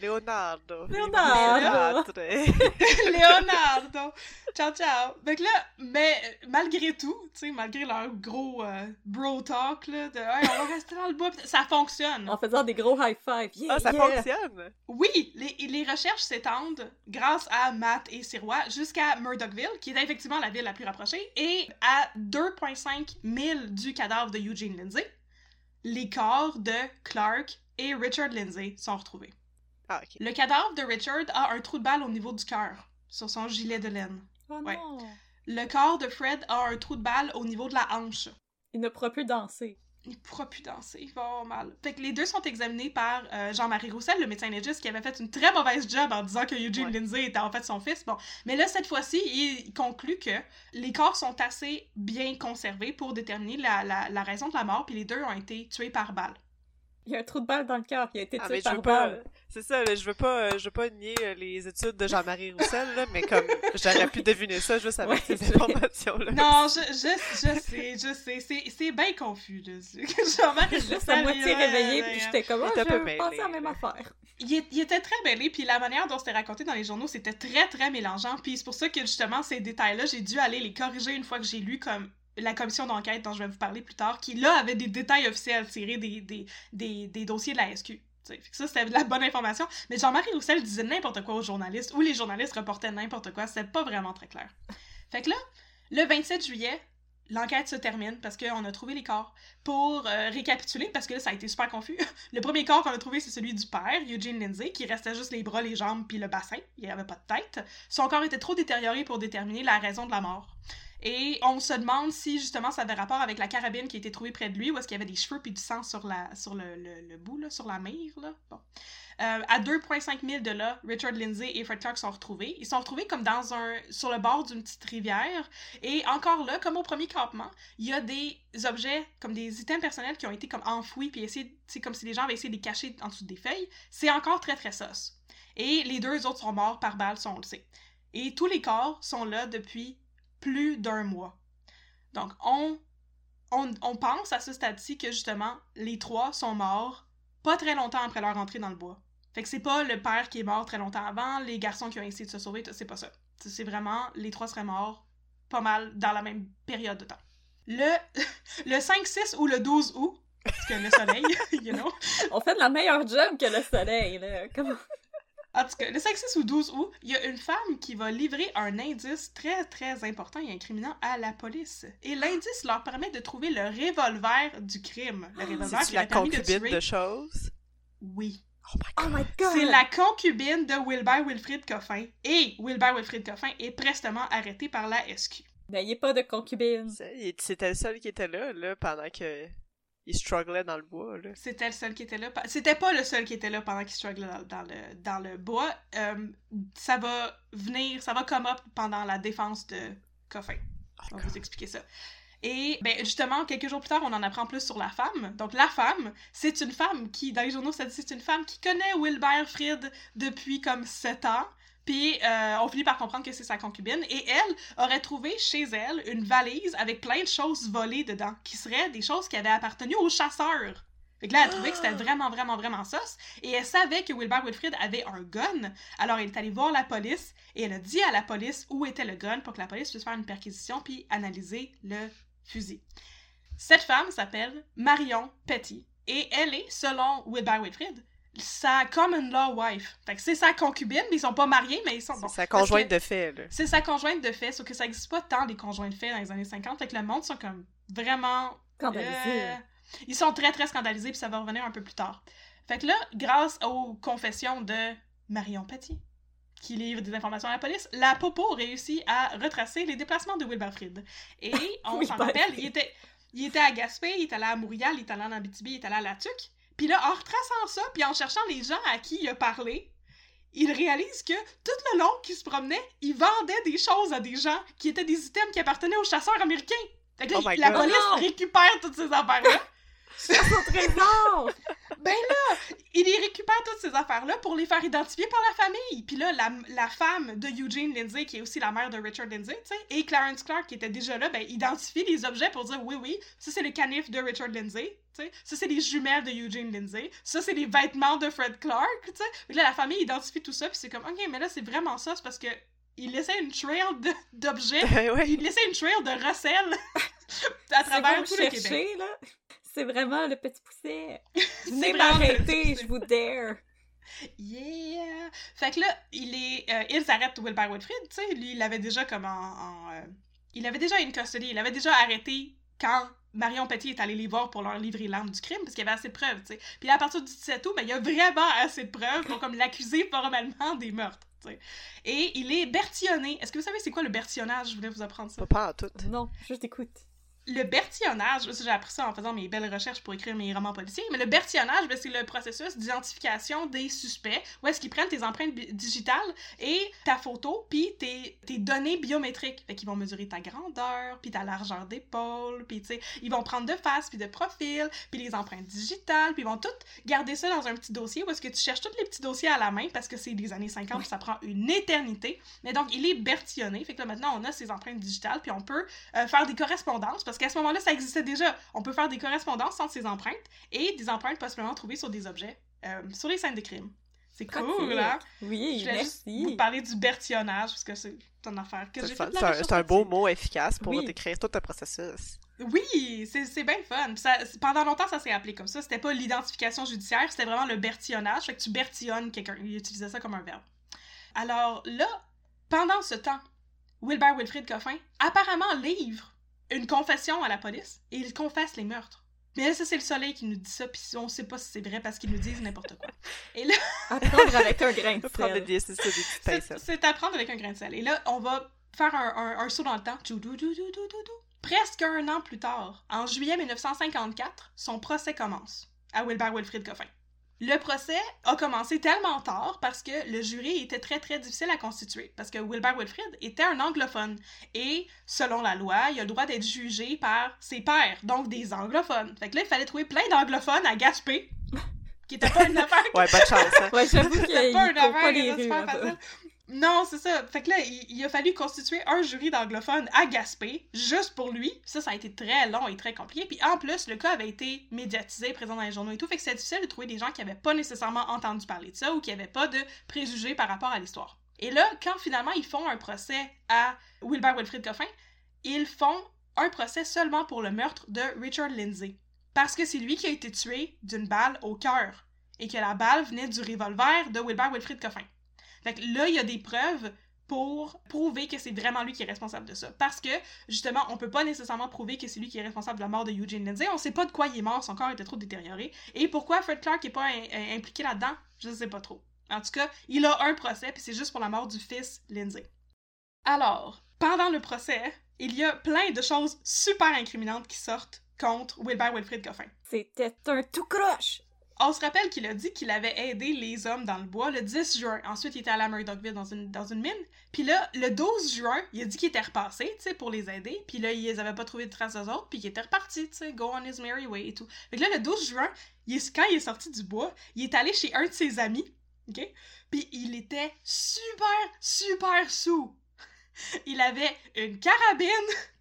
Leonardo. Leonardo. Leonardo. Leonardo! Ciao, ciao! Donc là, mais malgré tout, tu sais, malgré leur gros euh, bro talk, là, de hey, on va rester dans le bois, ça fonctionne! En faisant des gros high five. Yeah, Ah, ça yeah. fonctionne! Oui, les, les recherches s'étendent grâce à Matt et Sirois jusqu'à Murdochville, qui est effectivement la ville la plus rapprochée, et à 2,5 milles du cadavre de Eugene Lindsay, les corps de Clark et Richard Lindsay sont retrouvés. Ah, ok. Le cadavre de Richard a un trou de balle au niveau du cœur, sur son gilet de laine. Oh Ouais. non. Le corps de Fred a un trou de balle au niveau de la hanche. Il ne pourra plus danser. Il pourra plus danser, il va avoir mal. Fait que les deux sont examinés par euh, Jean-Marie Roussel, le médecin légiste, qui avait fait une très mauvaise job en disant que Eugene Ouais. Lindsay était en fait son fils. Bon, mais là, cette fois-ci, il conclut que les corps sont assez bien conservés pour déterminer la, la- la raison de la mort, puis les deux ont été tués par balle. Il y a un trou de balle dans le cœur. Il a été Ah, tué je par balle. C'est ça, là, je veux pas, euh, je veux pas nier euh, les études de Jean-Marie Roussel, là, mais comme j'aurais pu deviner ça juste avec Ouais, ces je- informations-là. Non, je, je, je sais, je sais, c'est, c'est bien confus, là. Jean-Marie Juste à Roussel, moitié il- réveillée, puis j'étais comme, peu je pensais à la même affaire. Il, est- il était très mêlé, puis la manière dont c'était raconté dans les journaux, c'était très, très mélangeant. Puis c'est pour ça que, justement, ces détails-là, j'ai dû aller les corriger une fois que j'ai lu comme la commission d'enquête dont je vais vous parler plus tard, qui, là, avait des détails officiels tirés des, des, des, des dossiers de la SQ. ça, c'était de la bonne information. Mais Jean-Marie Roussel disait n'importe quoi aux journalistes, ou les journalistes reportaient n'importe quoi. C'était pas vraiment très clair. Fait que là, le 27 juillet, l'enquête se termine parce qu'on a trouvé les corps. Pour euh, récapituler, parce que ça a été super confus, le premier corps qu'on a trouvé, c'est celui du père, Eugene Lindsay, qui restait juste les bras, les jambes, puis le bassin. Il avait pas de tête. Son corps était trop détérioré pour déterminer la raison de la mort. Et on se demande si justement ça avait rapport avec la carabine qui a été trouvée près de lui ou est-ce qu'il y avait des cheveux puis du sang sur, la, sur le, le, bout, là, sur la mire. Là. Bon. Euh, à 2,5 milles de là, Richard Lindsay et Fred Clark sont retrouvés. Ils sont retrouvés comme dans un, sur le bord d'une petite rivière. Et encore là, comme au premier campement, il y a des objets, comme des items personnels qui ont été comme enfouis, puis c'est comme si les gens avaient essayé de les cacher en dessous des feuilles. C'est encore très très sauce. Et les deux autres sont morts par balle, on le sait. Et tous les corps sont là depuis plus d'un mois. Donc on, on, pense à ce stade-ci que justement, les trois sont morts pas très longtemps après leur entrée dans le bois. Fait que c'est pas le père qui est mort très longtemps avant, les garçons qui ont essayé de se sauver, c'est pas ça. C'est c'est vraiment, les trois seraient morts pas mal dans la même période de temps. Le, le 5, 6 ou le 12 août, parce que le soleil, you know. On fait de la meilleure job que le soleil, là. Comment... En tout cas, le 5, 6 ou 12 août, il y a une femme qui va livrer un indice très très important et incriminant à la police. Et l'indice leur permet de trouver le revolver du crime. Le revolver C'est qui la permis de concubine tuer... de choses. Oui. Oh my Oh god. my god! C'est la concubine de Wilbert Wilfrid Coffin. Et Wilbert Wilfrid Coffin est prestement arrêté par la SQ. N'ayez pas de concubine. C'était le seul qui était là, là, pendant que il strugglait dans le bois, là. C'était le seul qui était là. C'était pas le seul qui était là pendant qu'il strugglait dans, dans, le, dans le bois. Euh, ça va venir, ça va come up pendant la défense de Coffin. On va vous expliquer ça. Et ben, justement, quelques jours plus tard, on en apprend plus sur la femme. Donc la femme, c'est une femme qui, dans les journaux, ça dit c'est une femme qui connaît Wilbert Fried depuis comme sept ans. Puis euh, on finit par comprendre que c'est sa concubine. Et elle aurait trouvé chez elle une valise avec plein de choses volées dedans, qui seraient des choses qui avaient appartenu aux chasseurs. Fait que là, elle trouvait que c'était vraiment, vraiment, vraiment sauce. Et elle savait que Wilbur Wilfrid avait un gun. Alors, elle est allée voir la police et elle a dit à la police où était le gun pour que la police puisse faire une perquisition puis analyser le fusil. Cette femme s'appelle Marion Petty et elle est, selon Wilbur Wilfrid, sa common law wife. Fait que c'est sa concubine, mais ils sont pas mariés, mais ils sont... C'est sa conjointe de fait, là. C'est sa conjointe de fait, sauf que ça existe pas tant, les conjoints de fait, dans les années 50. Fait que le monde sont comme vraiment... Scandalisés. Euh, ils sont très, très scandalisés, puis ça va revenir un peu plus tard. Fait que là, grâce aux confessions de Marion Petit, qui livre des informations à la police, la Popo réussit à retracer les déplacements de Wilbur Fried. Et on s'en rappelle, il était, il était à Gaspé, il était allé à Montréal, il était allé en Abitibi, il était allé à La Tuque. Puis là, en retraçant ça, puis en cherchant les gens à qui il a parlé, il réalise que tout le long qu'il se promenait, il vendait des choses à des gens qui étaient des items qui appartenaient aux chasseurs américains. Fait que là, Oh la God. police Oh non! récupère toutes ces affaires-là. Son trésor! Ben là, il y récupère toutes ces affaires-là pour les faire identifier par la famille. Puis là, la, la femme de Eugene Lindsay, qui est aussi la mère de Richard Lindsay, et Clarence Clark, qui était déjà là, ben, identifie les objets pour dire oui, oui, ça c'est le canif de Richard Lindsay, tu sais, ça c'est les jumelles de Eugene Lindsay, ça c'est les vêtements de Fred Clark, tu sais. Puis là, la famille identifie tout ça, puis c'est comme, ok, mais là, c'est vraiment ça, c'est parce que il laissait une trail d'objets, ouais. il laissait une trail de recel à travers tout le Québec. là, c'est vraiment le petit pousset. C'est Venez m'arrêter, je vous dare. Yeah! Fait que là, il est. euh, ils arrêtent Wilbur Wilfrid, tu sais. Lui, il avait déjà comme en. en, euh, il avait déjà une custody. Il avait déjà arrêté quand Marion Petit est allé les voir pour leur livrer l'arme du crime, parce qu'il y avait assez de preuves, tu sais. Puis là, à partir du 17 août, ben, il y a vraiment assez de preuves pour comme l'accuser formellement des meurtres, tu sais. Et il est bertillonné. Est-ce que vous savez c'est quoi le bertillonnage? Je voulais vous apprendre ça. Pas, pas en tout. Non, je t'écoute. Le bertillonnage, j'ai appris ça en faisant mes belles recherches pour écrire mes romans policiers, mais le bertillonnage, ben, c'est le processus d'identification des suspects, où est-ce qu'ils prennent tes empreintes digitales et ta photo, puis tes, tes données biométriques. Fait qu'ils vont mesurer ta grandeur, puis ta largeur d'épaule, puis tu sais, ils vont prendre de face, puis de profil, puis les empreintes digitales, puis ils vont tout garder ça dans un petit dossier où est-ce que tu cherches tous les petits dossiers à la main, parce que c'est des années 50, ça prend une éternité. Mais donc, il est bertillonné, fait que là, maintenant, on a ses empreintes digitales, puis on peut euh, faire des correspondances, parce qu'à ce moment-là, ça existait déjà. On peut faire des correspondances entre ces empreintes et des empreintes possiblement trouvées sur des objets, euh, sur les scènes de crime. C'est cool, Pratique. hein? Oui, Je voulais juste vous parler du bertillonnage, parce que c'est une affaire que C'est un, recherche c'est un beau mot efficace pour Oui. décrire tout un processus. Oui, c'est c'est bien fun. Ça- pendant longtemps, ça s'est appelé comme ça. C'était pas l'identification judiciaire, c'était vraiment le bertillonnage. Fait que tu bertillonnes quelqu'un. Il utilisait ça comme un verbe. Alors là, pendant ce temps, Wilbur Wilfrid Coffin apparemment livre une confession à la police et il confesse les meurtres. Mais là, ça, c'est le soleil qui nous dit ça, puis on sait pas si c'est vrai parce qu'ils nous disent n'importe quoi. Et là, Apprendre avec un grain de sel. c'est pincettes. c'est à prendre avec un grain de sel. Et là, on va faire un, un- un saut dans le temps. Presque un an plus tard, en juillet 1954, son procès commence à Wilbur Wilfrid Coffin. Le procès a commencé tellement tard parce que le jury était très très difficile à constituer parce que Wilbur Wilfrid était un anglophone et selon la loi, il a le droit d'être jugé par ses pairs, donc des anglophones. Fait que là, il fallait trouver plein d'anglophones à Gaspé, qui était pas une affaire Ouais, bonne chance. Hein? Ouais, j'avoue qu'il c'était ne pas une court pas affaire les qui rues. était super là-bas. facile. Non, c'est ça. Fait que là, il, a fallu constituer un jury d'anglophones à Gaspé, juste pour lui. Ça, ça a été très long et très compliqué. Puis en plus, le cas avait été médiatisé, présent dans les journaux et tout. Fait que c'est difficile de trouver des gens qui avaient pas nécessairement entendu parler de ça ou qui avaient pas de préjugés par rapport à l'histoire. Et là, quand finalement ils font un procès à Wilbur Wilfrid Coffin, ils font un procès seulement pour le meurtre de Richard Lindsay. Parce que c'est lui qui a été tué d'une balle au cœur et que la balle venait du revolver de Wilbur Wilfrid Coffin. Fait que là, il y a des preuves pour prouver que c'est vraiment lui qui est responsable de ça. Parce que, justement, on peut pas nécessairement prouver que c'est lui qui est responsable de la mort de Eugene Lindsay. On sait pas de quoi il est mort, son corps était trop détérioré. Et pourquoi Fred Clark est pas im- impliqué là-dedans, je sais pas trop. En tout cas, il a un procès, puis c'est juste pour la mort du fils Lindsay. Alors, pendant le procès, il y a plein de choses super incriminantes qui sortent contre Wilbert Wilfrid Coffin. C'était un tout croche! On se rappelle qu'il a dit qu'il avait aidé les hommes dans le bois le 10 juin. Ensuite, il était allé à Murdochville dans une, dans une mine. Puis là, le 12 juin, il a dit qu'il était repassé, tu sais, pour les aider. Puis là, ils avaient pas trouvé de traces aux autres. Puis il était reparti, tu sais, go on his merry way et tout. Fait que là, le 12 juin, il est- quand il est sorti du bois, il est allé chez un de ses amis, OK? Puis il était super, super sous. Il avait une carabine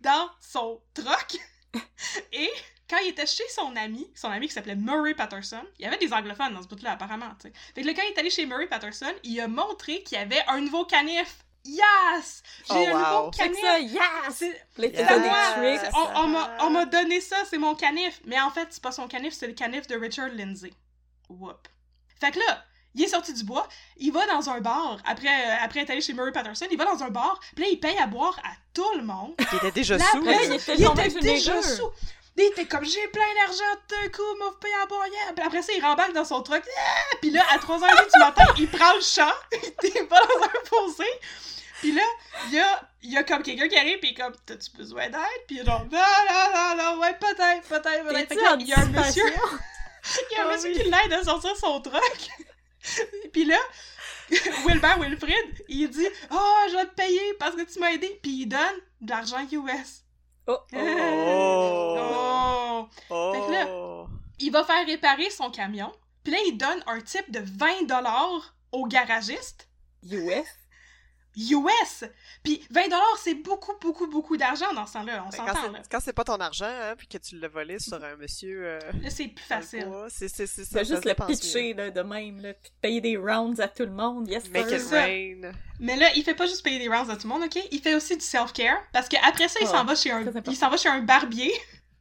dans son troc. Et quand il était chez son ami, son ami qui s'appelait Murray Patterson, il y avait des anglophones dans ce bout-là, apparemment, tu sais. Fait que là, quand il est allé chez Murray Patterson, il a montré qu'il y avait un nouveau canif. Yes! J'ai Oh, un wow. nouveau canif! ça, yes! On, on m'a- on m'a donné ça, c'est mon canif. Mais en fait, c'est pas son canif, c'est le canif de Richard Lindsay. Whoop. Fait que là, il est sorti du bois, il va dans un bar, après, euh, après être allé chez Murray Patterson, il va dans un bar, puis là, il paye à boire à tout le monde. Il était déjà sous. il était, déjà sous. Il était comme, j'ai plein d'argent d'un coup, m'a payé à boire. Puis après ça, il rembarque dans son truck. Ah! Puis là, à 3h30 du matin, il prend le champ, il va dans un fossé. Puis là, il y a, y a comme quelqu'un qui arrive, puis il est comme, t'as-tu besoin d'aide? Puis il est genre, non, non, non, non, ouais, peut-être, peut-être, peut-être. Il y a un monsieur, il y a un monsieur oui. qui l'aide à sortir son truck. Puis là, Wilbert Wilfrid, il dit Oh, je vais te payer parce que tu m'as aidé. Puis il donne de l'argent US. Oh, Oh. Oh. Oh. Fait que là- Il va faire réparer son camion. Puis là, il donne un type de 20$ au garagiste. US? US! Puis 20$, c'est beaucoup, beaucoup, beaucoup d'argent dans ce temps-là. On Ben, Quand s'entend, quand c'est pas ton argent, hein, puis que tu l'as volé sur un monsieur. euh, Là, c'est plus facile. C'est juste le dépense pitcher là, de même, là, puis payer des rounds à tout le monde. Yes. Make it ça. rain. Mais là, il fait pas juste payer des rounds à tout le monde, ok? Il fait aussi du self-care. Parce qu'après ça, il Oh, s'en va chez un, il s'en va chez un barbier.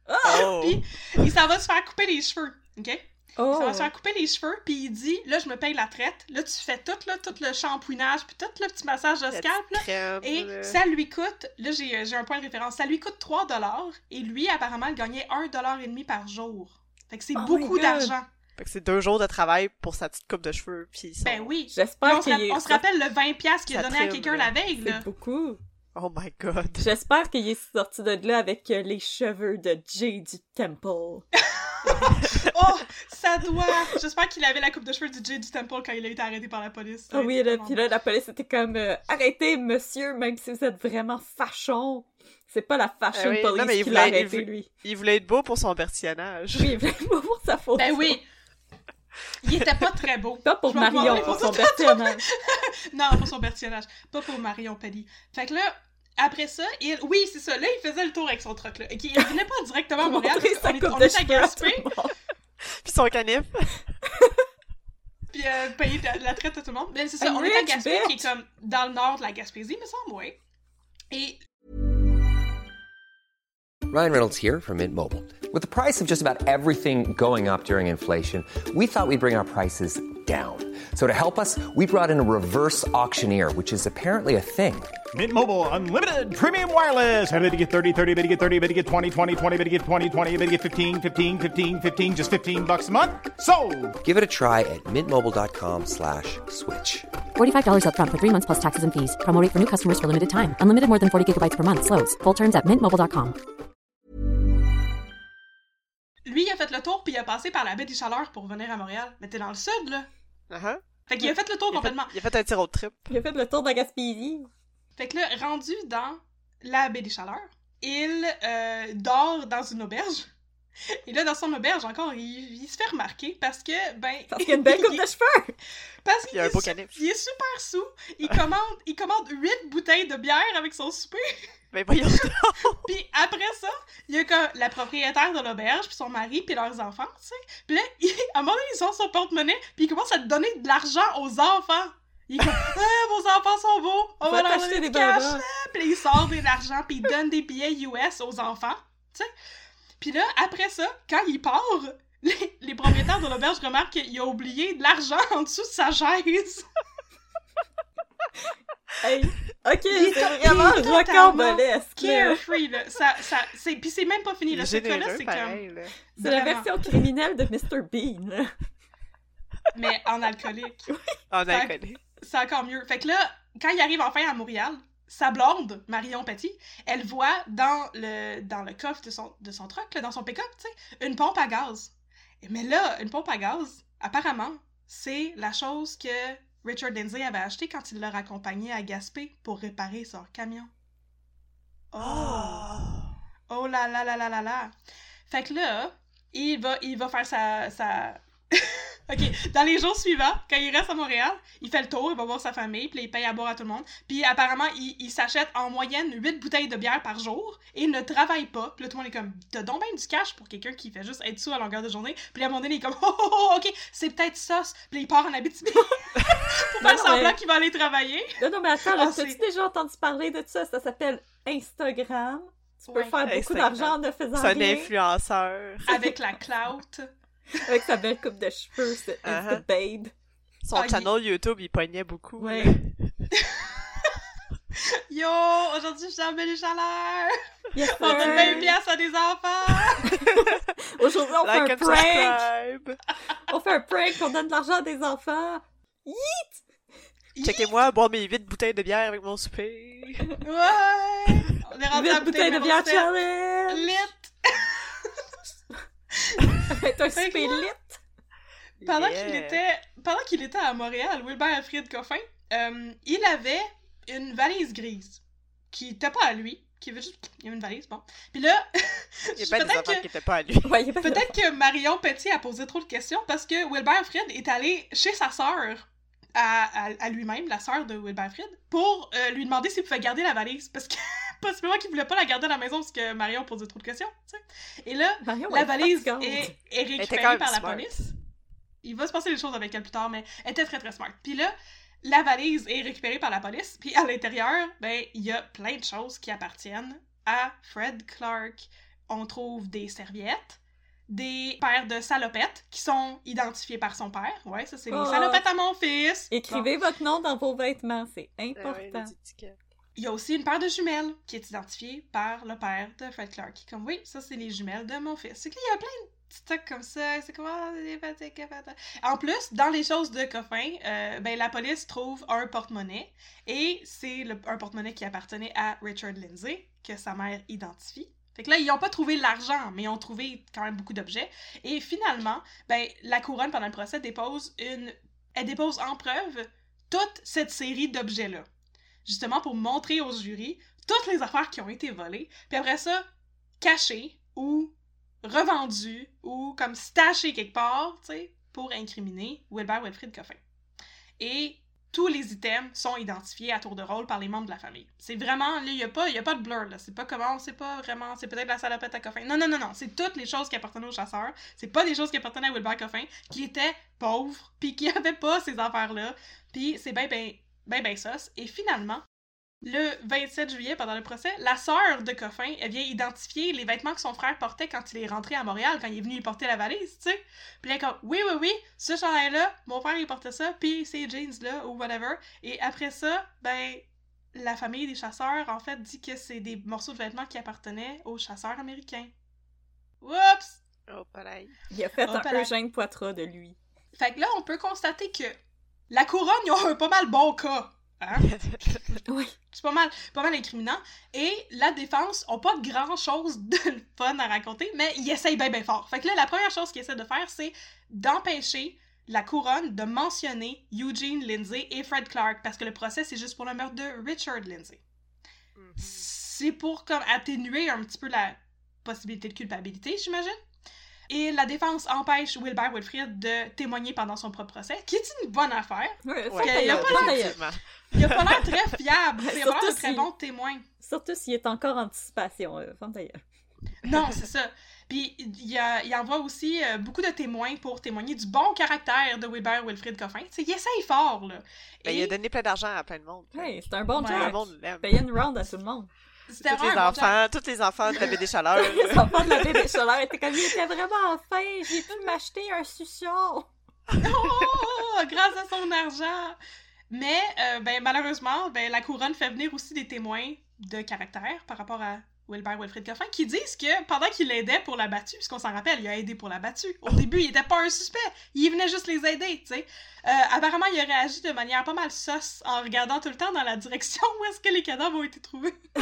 Oh. Puis il s'en va se faire couper les cheveux, ok? Oh. Ça va se faire couper les cheveux, puis il dit, là, je me paye la traite. Là, tu fais tout, là, tout le shampouinage, puis tout le petit massage de scalp, là. Et ça lui coûte, là, j'ai j'ai un point de référence, ça lui coûte 3 et lui, apparemment, il gagnait 1,5$ par jour. Fait que c'est Oh beaucoup d'argent. Fait que c'est deux jours de travail pour sa petite coupe de cheveux. Puis son- Ben oui. J'espère on, se, ra- se rappelle le 20$ qu'il a donné à quelqu'un la veille, là. C'est beaucoup. Oh my god. J'espère qu'il est sorti de là avec euh, les cheveux de Jay du Temple. Oh, ça doit! J'espère qu'il avait la coupe de cheveux du Jay du Temple quand il a été arrêté par la police. Ah oui, là, puis là, la police était comme euh, Arrêtez, monsieur, même si vous êtes vraiment fachon. C'est pas la fashion Ah oui, non, police mais il qui l'a voulait- il arrêté, lui. Il voulait être beau pour son bertillonnage. Oui, vraiment pour sa faute. Ben oui! Il était pas très beau. Pas pour Marion, pour son bertillonnage. Non, pour son bertillonnage. Pas pour Marion Pelly. Fait que là, après ça, il... oui, c'est ça. Là, il faisait le tour avec son truck, là. Il venait pas directement à Montréal, parce qu'on est, on de est à Gaspé. Puis son canif. puis euh, payer la, la traite à tout le monde. Mais c'est ça, I'm on est à Gaspé, qui bitch. est comme dans le nord de la Gaspésie, mais sans moins. Et Ryan Reynolds here from Mint Mobile. With the price of just about everything going up during inflation, we thought we'd bring our prices down. So to help us, we brought in a reverse auctioneer, which is apparently a thing. Mint Mobile unlimited premium wireless. Ready to get 30, 30, bit to get 30, bit to get 20, 20, 20, bit to get 20, 20, bit to get 15, 15, 15, 15 just 15 bucks a month. So, Give it a try at mintmobile.com slash switch. $45 upfront for three months plus taxes and fees. Promo rate for new customers for limited time. Unlimited more than 40 gigabytes per month. Slows. Full terms at mintmobile.com. lui, il a fait le tour, puis il a passé par la baie des Chaleurs pour venir à Montréal. Mais t'es dans le sud, là. Uh-huh. Fait qu'il a fait le tour il, a fait, complètement. il a fait un tir au trip. Il a fait le tour de la Gaspésie. Fait que là, rendu dans la baie des Chaleurs, il euh, dort dans une auberge. Et là, dans son auberge, encore, il, il se fait remarquer parce que, ben... Parce qu'il a une belle coupe il- de cheveux. Parce Il qu'il a un est, su- est super sous. Il commande, il commande 8 bouteilles de bière avec son souper. Ben voyons. Puis après ça, il y a comme la propriétaire de l'auberge, puis son mari, puis leurs enfants, tu sais. Puis là, il- à un moment donné, il sort son porte-monnaie, puis il commence à donner de l'argent aux enfants. Il est comme « Ah, vos enfants sont beaux! On va Va leur t'acheter donner des cash! bonbons. » Puis là, il sort de l'argent, puis il donne des billets US aux enfants, tu sais. Puis là, après ça, quand il part, les, les propriétaires de l'auberge remarquent qu'il a oublié de l'argent en dessous de sa chaise. Hey. Ok, est c'est vraiment il est totalement rocambolesque. Carefree, là. Ça, ça, c'est... Puis c'est même pas fini, là. Ce cas-là, c'est comme... C'est la version criminelle de Mr. Bean. Mais en alcoolique. En alcoolique. C'est encore mieux. Fait que là, quand il arrive enfin à Montréal, sa blonde, Marion Petit, elle voit dans le, dans le coffre de son, de son truck, là, dans son pick-up, une pompe à gaz. Mais là, une pompe à gaz, apparemment, c'est la chose que Richard Lindsay avait acheté quand il l'a raccompagné à Gaspé pour réparer son camion. Oh! Oh là là là là là là! Fait que là, il va, il va faire sa... sa... ok, dans les jours suivants, quand il reste à Montréal, il fait le tour, il va voir sa famille, puis il paye à boire à tout le monde. Puis apparemment, il, il s'achète en moyenne 8 bouteilles de bière par jour et il ne travaille pas. Puis là, tout le monde est comme, t'as donc bien du cash pour quelqu'un qui fait juste être sous à longueur de journée. Puis à un moment donné, il est comme, oh, oh, oh ok, c'est peut-être ça. Puis il part en Abitibi pour Non, faire semblant mais- qu'il va aller travailler. Non, non, mais attends, Ah, t'as-tu c'est- déjà entendu parler de ça? Ça s'appelle Instagram. Tu peux Ouais. faire beaucoup d'argent en ne faisant C'est un rien. influenceur. Avec la clout. Avec sa belle coupe de cheveux, c'est Uh-huh. Insta Babe. Son Ah, il- channel YouTube, il pognait beaucoup. Ouais. Yo, aujourd'hui, je suis en belle chaleur. Yes, On donne sir. 20 piastres à des enfants. Aujourd'hui, on Like fait un prank. subscribe. On fait un prank, on donne de l'argent à des enfants. Checkez-moi boire mes 8 bouteilles de bière avec mon souper. Ouais. On est rendu à 8 bouteilles de bière challenge. Lit. Un lit. Pendant Yeah. qu'il était, pendant qu'il était à Montréal, Wilbert Alfred Coffin, euh, il avait une valise grise qui était pas à lui, qui avait juste, il y avait une valise, bon. Puis là, Il y a des que, qui pas à lui. Ouais, peut-être que Marion Petit a posé trop de questions parce que Wilbert Alfred est allé chez sa sœur. À, à- à lui-même, la sœur de Wilbert Alfred, pour euh, lui demander s'il pouvait garder la valise. Parce que, possiblement qu'il voulait pas la garder à la maison parce que Marion posait trop de questions. Et là, Marion, la est valise est, récupérée par la smart. police. Il va se passer des choses avec elle plus tard, mais elle était très très smart. Puis là, la valise est récupérée par la police, puis à l'intérieur, ben, il y a plein de choses qui appartiennent à Fred Clark. On trouve des serviettes, des paires de salopettes qui sont identifiées par son père. Ouais, ça c'est Oh. les salopettes à mon fils. Bon. Écrivez votre nom dans vos vêtements, c'est Ah ouais, important. Il y a aussi une paire de jumelles qui est identifiée par le père de Fred Clark. Qui est comme, oui, ça, c'est les jumelles de mon fils. C'est qu'il y a plein de petits trucs comme ça. C'est comment... En plus, dans les choses de Coffin, euh, ben, la police trouve un porte-monnaie. Et c'est le- un porte-monnaie qui appartenait à Richard Lindsay, que sa mère identifie. Fait que là, ils n'ont pas trouvé l'argent, mais ils ont trouvé quand même beaucoup d'objets. Et finalement, ben, la couronne, pendant le procès, dépose une... Elle dépose en preuve toute cette série d'objets-là justement pour montrer au jury toutes les affaires qui ont été volées, puis après ça, cachées ou revendues ou comme stashées quelque part, tu sais, pour incriminer Wilbert Wilfrid Coffin. Et tous les items sont identifiés à tour de rôle par les membres de la famille. C'est vraiment, il n'y a, pas- a pas de blur, là. C'est pas comment, c'est pas vraiment, c'est peut-être la salopette à Coffin. Non, non, non, non. C'est toutes les choses qui appartenaient aux chasseurs. C'est pas des choses qui appartenaient à Wilbert Coffin, qui étaient pauvres, puis qui avaient pas ces affaires-là. Puis c'est ben, ben, ben, ben sauce. Et finalement, le 27 juillet, pendant le procès, la sœur de Coffin, elle vient identifier les vêtements que son frère portait quand il est rentré à Montréal, quand il est venu lui porter la valise, tu sais. Puis elle est comme, oui, oui, oui, ce chandail-là, mon frère, il portait ça, puis ces jeans-là, ou whatever. Et après ça, ben, la famille des chasseurs, en fait, dit que c'est des morceaux de vêtements qui appartenaient aux chasseurs américains. Oups! Oh, pareil. Il a fait Oh, un palais. Eugène Poitras de lui. Fait que là, on peut constater que la couronne, ils ont un pas mal bon cas. Hein? Oui. C'est pas mal, pas mal incriminant. Et la défense ont pas grand chose de fun à raconter, mais ils essayent bien, bien fort. Fait que là, la première chose qu'ils essaient de faire, c'est d'empêcher la couronne de mentionner Eugene Lindsay et Fred Clark, parce que le procès, c'est juste pour le meurtre de Richard Lindsay. Mhm. C'est pour comme atténuer un petit peu la possibilité de culpabilité, j'imagine? Et la défense empêche Wilbert Wilfrid de témoigner pendant son propre procès, qui est une bonne affaire. Ouais, Ouais, y a pas la-. Il a pas l'air très fiable. C'est Surtout vraiment un très si- bon témoin. Surtout s'il est encore en anticipation. Euh, gueule. Non, c'est ça. Puis il, y a- il envoie aussi euh, beaucoup de témoins pour témoigner du bon caractère de Wilbert Wilfrid Coffin. Tu sais, il essaye fort, là. Ben, il a donné plein d'argent à plein de monde. Hey, c'est un bon Ouais. Tout le Jack. monde l'aime. Payer une round à tout le monde. C'était Tous les enfants, tous les enfants de la baie des Chaleurs. Les enfants de la baie des Chaleurs étaient comme, il était vraiment fin, j'ai pu m'acheter un succion. Oh, grâce à son argent. Mais euh, ben, malheureusement, ben, la couronne fait venir aussi des témoins de caractère par rapport à Wilbert Wilfrid Coffin, qui disent que pendant qu'il l'aidait pour la battue, puisqu'on s'en rappelle, il a aidé pour la battue. Au début, il était pas un suspect, il venait juste les aider, tu sais. Euh, apparemment, il a réagi de manière pas mal sauce en regardant tout le temps dans la direction où est-ce que les cadavres ont été trouvés.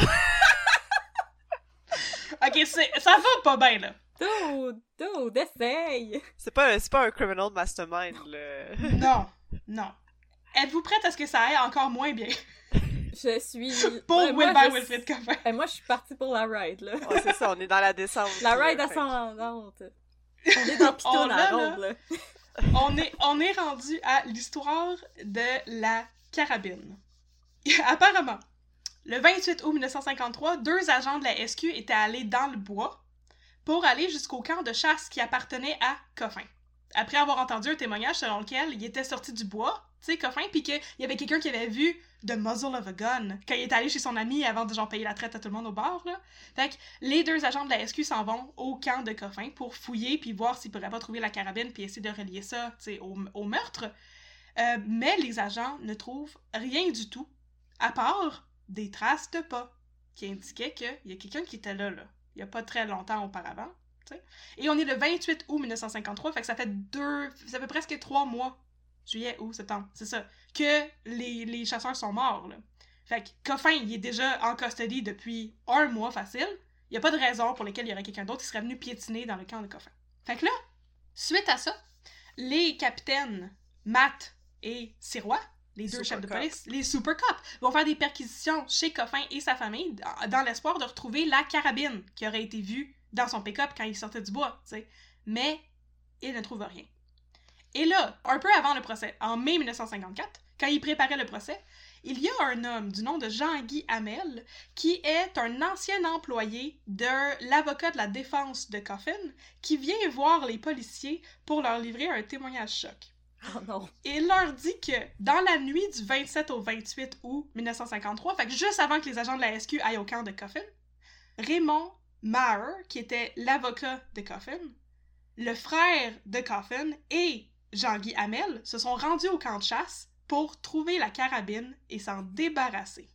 ok, c'est- ça va pas bien, là. Dude, dude, essaye! C'est pas, c'est pas un criminal mastermind, là. Non, non. Êtes-vous prête à ce que ça aille encore moins bien? Je suis... pour Ouais, moi, Wilbert je- Wilfrid Coffin? Eh, moi, je suis partie pour la ride, là. C'est ça, on est dans la descente. La ride ascendante. On est dans On Piton à l'a, ronde, là. on est, on est rendu à l'histoire de la carabine. Apparemment, le 28 août 1953, deux agents de la SQ étaient allés dans le bois pour aller jusqu'au camp de chasse qui appartenait à Coffin. Après avoir entendu un témoignage selon lequel il était sorti du bois, tu sais, Coffin, puis qu'il y avait quelqu'un qui avait vu The Muzzle of a Gun quand il est allé chez son ami avant de genre payer la traite à tout le monde au bar, là. Fait que les deux agents de la SQ s'en vont au camp de Coffin pour fouiller puis voir s'ils pourraient pas trouver la carabine puis essayer de relier ça, tu sais, au, au meurtre. Euh, mais les agents ne trouvent rien du tout, à part des traces de pas, qui indiquaient qu'il y a quelqu'un qui était là, là, il y a pas très longtemps auparavant. Et on est le 28 août 1953, fait que ça fait deux... ça fait presque trois mois, juillet, août, septembre, c'est ça, que les, les chasseurs sont morts, là. Fait que Coffin, il est déjà en custody depuis un mois facile. Il n'y a pas de raison pour laquelle il y aurait quelqu'un d'autre qui serait venu piétiner dans le camp de Coffin. Fait que là, suite à ça, les capitaines Matt et Sirois, les deux Super chefs de Cop. police, les Super Cops, vont faire des perquisitions chez Coffin et sa famille dans- l'espoir de retrouver la carabine qui aurait été vue dans son pick-up quand il sortait du bois, tu sais. Mais ils ne trouvent rien. Et là, un peu avant le procès, en mai 1954, quand il préparait le procès, il y a un homme du nom de Jean-Guy Hamel qui est un ancien employé de l'avocat de la défense de Coffin qui vient voir les policiers pour leur livrer un témoignage choc. Oh non. Et il leur dit que dans la nuit du 27 au 28 août 1953, fait que juste avant que les agents de la SQ aillent au camp de Coffin, Raymond Maher, qui était l'avocat de Coffin, le frère de Coffin et Jean-Guy Hamel se sont rendus au camp de chasse pour trouver la carabine et s'en débarrasser.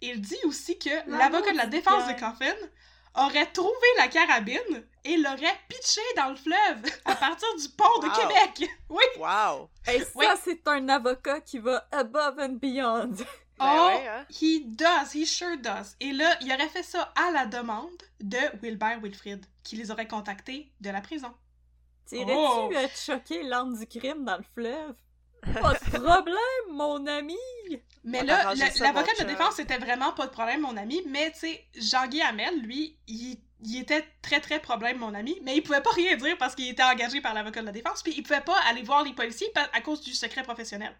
Il dit aussi que l'avocat de la défense de. Coffin aurait trouvé la carabine et l'aurait pitchée dans le fleuve à partir du pont de Wow. Québec. Oui, Wow! Et ça, Oui. c'est un avocat qui va above and beyond. Ben oh, ouais, hein? he does, he sure does. Et là, il aurait fait ça à la demande de Wilbert Wilfrid, qui les aurait contactés de la prison. T'irais-tu Oh. être choqué l'arme du crime dans le fleuve? Pas de problème, mon ami! Mais On là, l'avocat de chum. défense, c'était vraiment pas de problème, mon ami. Mais, tu sais, Jean-Guy Hamel, lui, il, il était très, très problème, mon ami. Mais il pouvait pas rien dire parce qu'il était engagé par l'avocat de la défense. Puis il pouvait pas aller voir les policiers à cause du secret professionnel.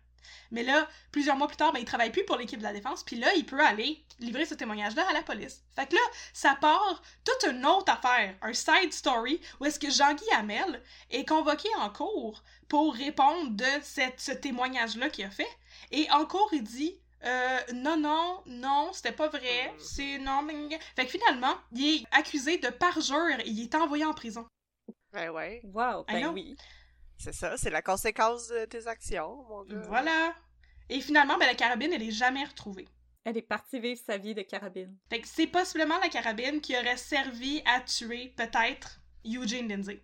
Mais là, plusieurs mois plus tard, ben, il travaille plus pour l'équipe de la défense. Puis là, il peut aller livrer ce témoignage-là à la police. Fait que là, ça part toute une autre affaire, un side story, où est-ce que Jean-Guy Hamel est convoqué en cours pour répondre de cette, ce témoignage-là qu'il a fait. Et en cours, il dit euh, non, non, non, c'était pas vrai, c'est non. Fait que finalement, il est accusé de parjure et il est envoyé en prison. Ben ouais, Wow, ben oui. C'est ça, c'est la conséquence de tes actions, mon gars. Voilà. Et finalement, ben, la carabine, elle est jamais retrouvée. Elle est partie vivre sa vie de carabine. Fait que c'est possiblement la carabine qui aurait servi à tuer peut-être Eugene Lindsay.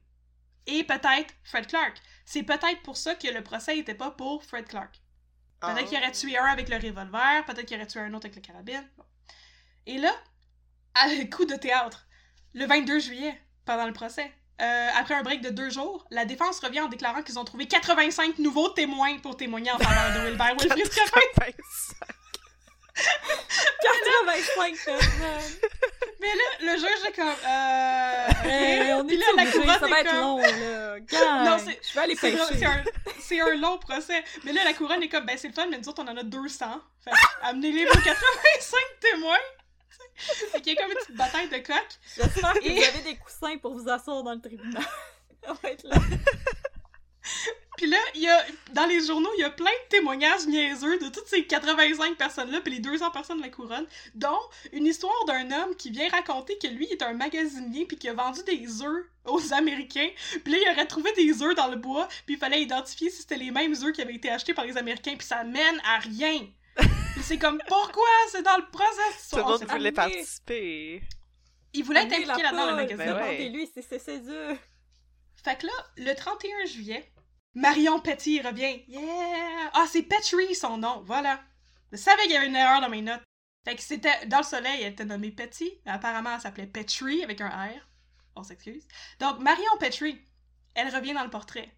Et peut-être Fred Clark. C'est peut-être pour ça que le procès était pas pour Fred Clark. Peut-être Ah. qu'il aurait tué un avec le revolver, peut-être qu'il aurait tué un autre avec la carabine. Bon. Et là, à coup de théâtre, le 22 juillet, pendant le procès, euh, après un break de deux jours, la défense revient en déclarant qu'ils ont trouvé 85 nouveaux témoins pour témoigner en faveur de Wilbert Wilfrid Coffin. 85. 85 personnes! Mais là, le juge est comme... Euh... Hey, on est là, la obligé, couronne ça va est être comme- long, là. Gang, Non, c'est- je vais aller pêcher. c'est un, long procès. Mais là, la couronne est comme, ben c'est le fun, mais nous autres, on en a 200. Fait amenez-les vos 85 témoins. Fait qu'il y a comme une petite bataille de coq. J'espère que Et- vous avez des coussins pour vous asseoir dans le tribunal. Ça va être là. Puis là, il y a, dans les journaux, il y a plein de témoignages niaiseux de toutes ces 85 personnes-là, puis les 200 personnes de la couronne, dont une histoire d'un homme qui vient raconter que lui est un magasinier puis qui a vendu des œufs aux Américains. Puis là, il aurait trouvé des œufs dans le bois, puis il fallait identifier si c'était les mêmes œufs qui avaient été achetés par les Américains, puis ça mène à rien. C'est comme, pourquoi? C'est dans le process. Tout le On monde voulait amené. participer. il voulait être impliqué là-dedans, le magazine. Ben ouais. Si c'est ses œufs. Fait que là, le 31 juillet, Marion Petty revient. Yeah! Ah, c'est Petrie son nom, voilà. Je savais qu'il y avait une erreur dans mes notes. Fait que c'était, dans le soleil, elle était nommée mais apparemment elle s'appelait Petrie avec un R. On s'excuse. Donc, Marion Petrie, elle revient dans le portrait.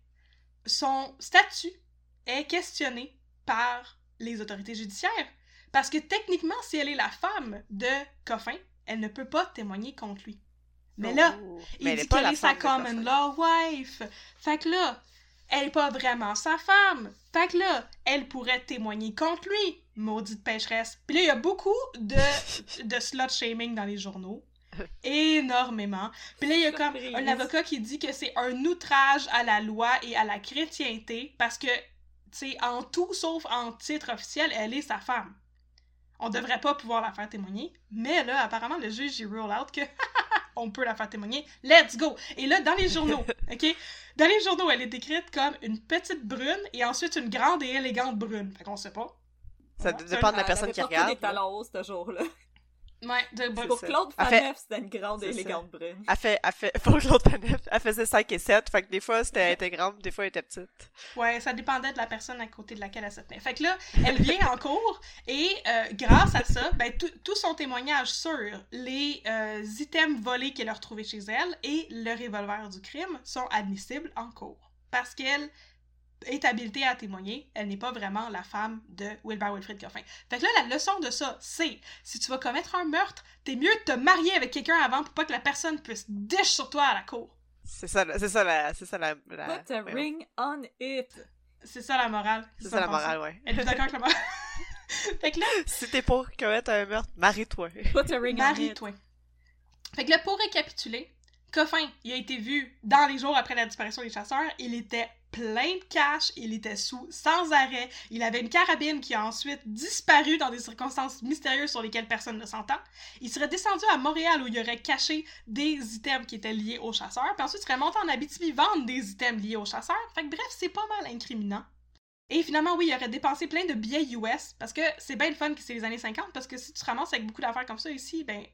Son statut est questionné par les autorités judiciaires. Parce que techniquement, si elle est la femme de Coffin, elle ne peut pas témoigner contre lui. Mais là, Oh. il Mais dit est qu'elle est sa common law wife. Fait que là, elle est pas vraiment sa femme. Fait que là, elle pourrait témoigner contre lui, maudite pécheresse. Puis là, il y a beaucoup de, de slut shaming dans les journaux. Énormément. Puis là, il y a comme un avocat qui dit que c'est un outrage à la loi et à la chrétienté parce que, sais, en tout sauf en titre officiel, elle est sa femme. On devrait pas pouvoir la faire témoigner. Mais là, apparemment, le juge, il rule out que on peut la faire témoigner. Let's go! Et là, dans les journaux, OK? Dans les journaux, elle est décrite comme une petite brune et ensuite une grande et élégante brune. Fait qu'on sait pas. Ça dépend de la Elle personne qui regarde. des talons hauts ce jour-là. Ouais, de, Pour ça. Claude Faneuf, c'était une grande et ça. élégante brune. Elle fait, elle fait, pour l'autre panel, elle faisait 5 et 7, fait que des fois, c'était, elle était grande, des fois, elle était petite. Ouais, ça dépendait de la personne à côté de laquelle elle se tenait. Fait que là, elle vient en cours et euh, grâce à ça, ben, tout tout son témoignage sur les euh, items volés qu'elle a retrouvés chez elle et le revolver du crime sont admissibles en cours. Parce qu'elle est habilitée à témoigner, elle n'est pas vraiment la femme de Wilbur Wilfrid Coffin. Fait que là, la leçon de ça, c'est si tu vas commettre un meurtre, t'es mieux de te marier avec quelqu'un avant pour pas que la personne puisse dish sur toi à la cour. C'est ça, la- c'est ça la, c'est ça la, la- Put a ring on it. C'est ça la morale. C'est ça la morale, ouais. Êtes-vous d'accord avec la morale? fait que là, si t'es pour commettre un meurtre, marie-toi. Put a ring on it. Marie-toi. Fait que là, pour récapituler, Coffin, il a été vu dans les jours après la disparition des chasseurs. Il était plein de cash, il était sous sans arrêt. Il avait une carabine qui a ensuite disparu dans des circonstances mystérieuses sur lesquelles personne ne s'entend. Il serait descendu à Montréal où il aurait caché des items qui étaient liés aux chasseurs. Puis ensuite, il serait monté en Abitibi vendre des items liés aux chasseurs. Fait que bref, c'est pas mal incriminant. Et finalement, oui, il aurait dépensé plein de billets US parce que c'est bien le fun que c'est les années 50 parce que si tu ramasses avec beaucoup d'affaires comme ça ici, ben,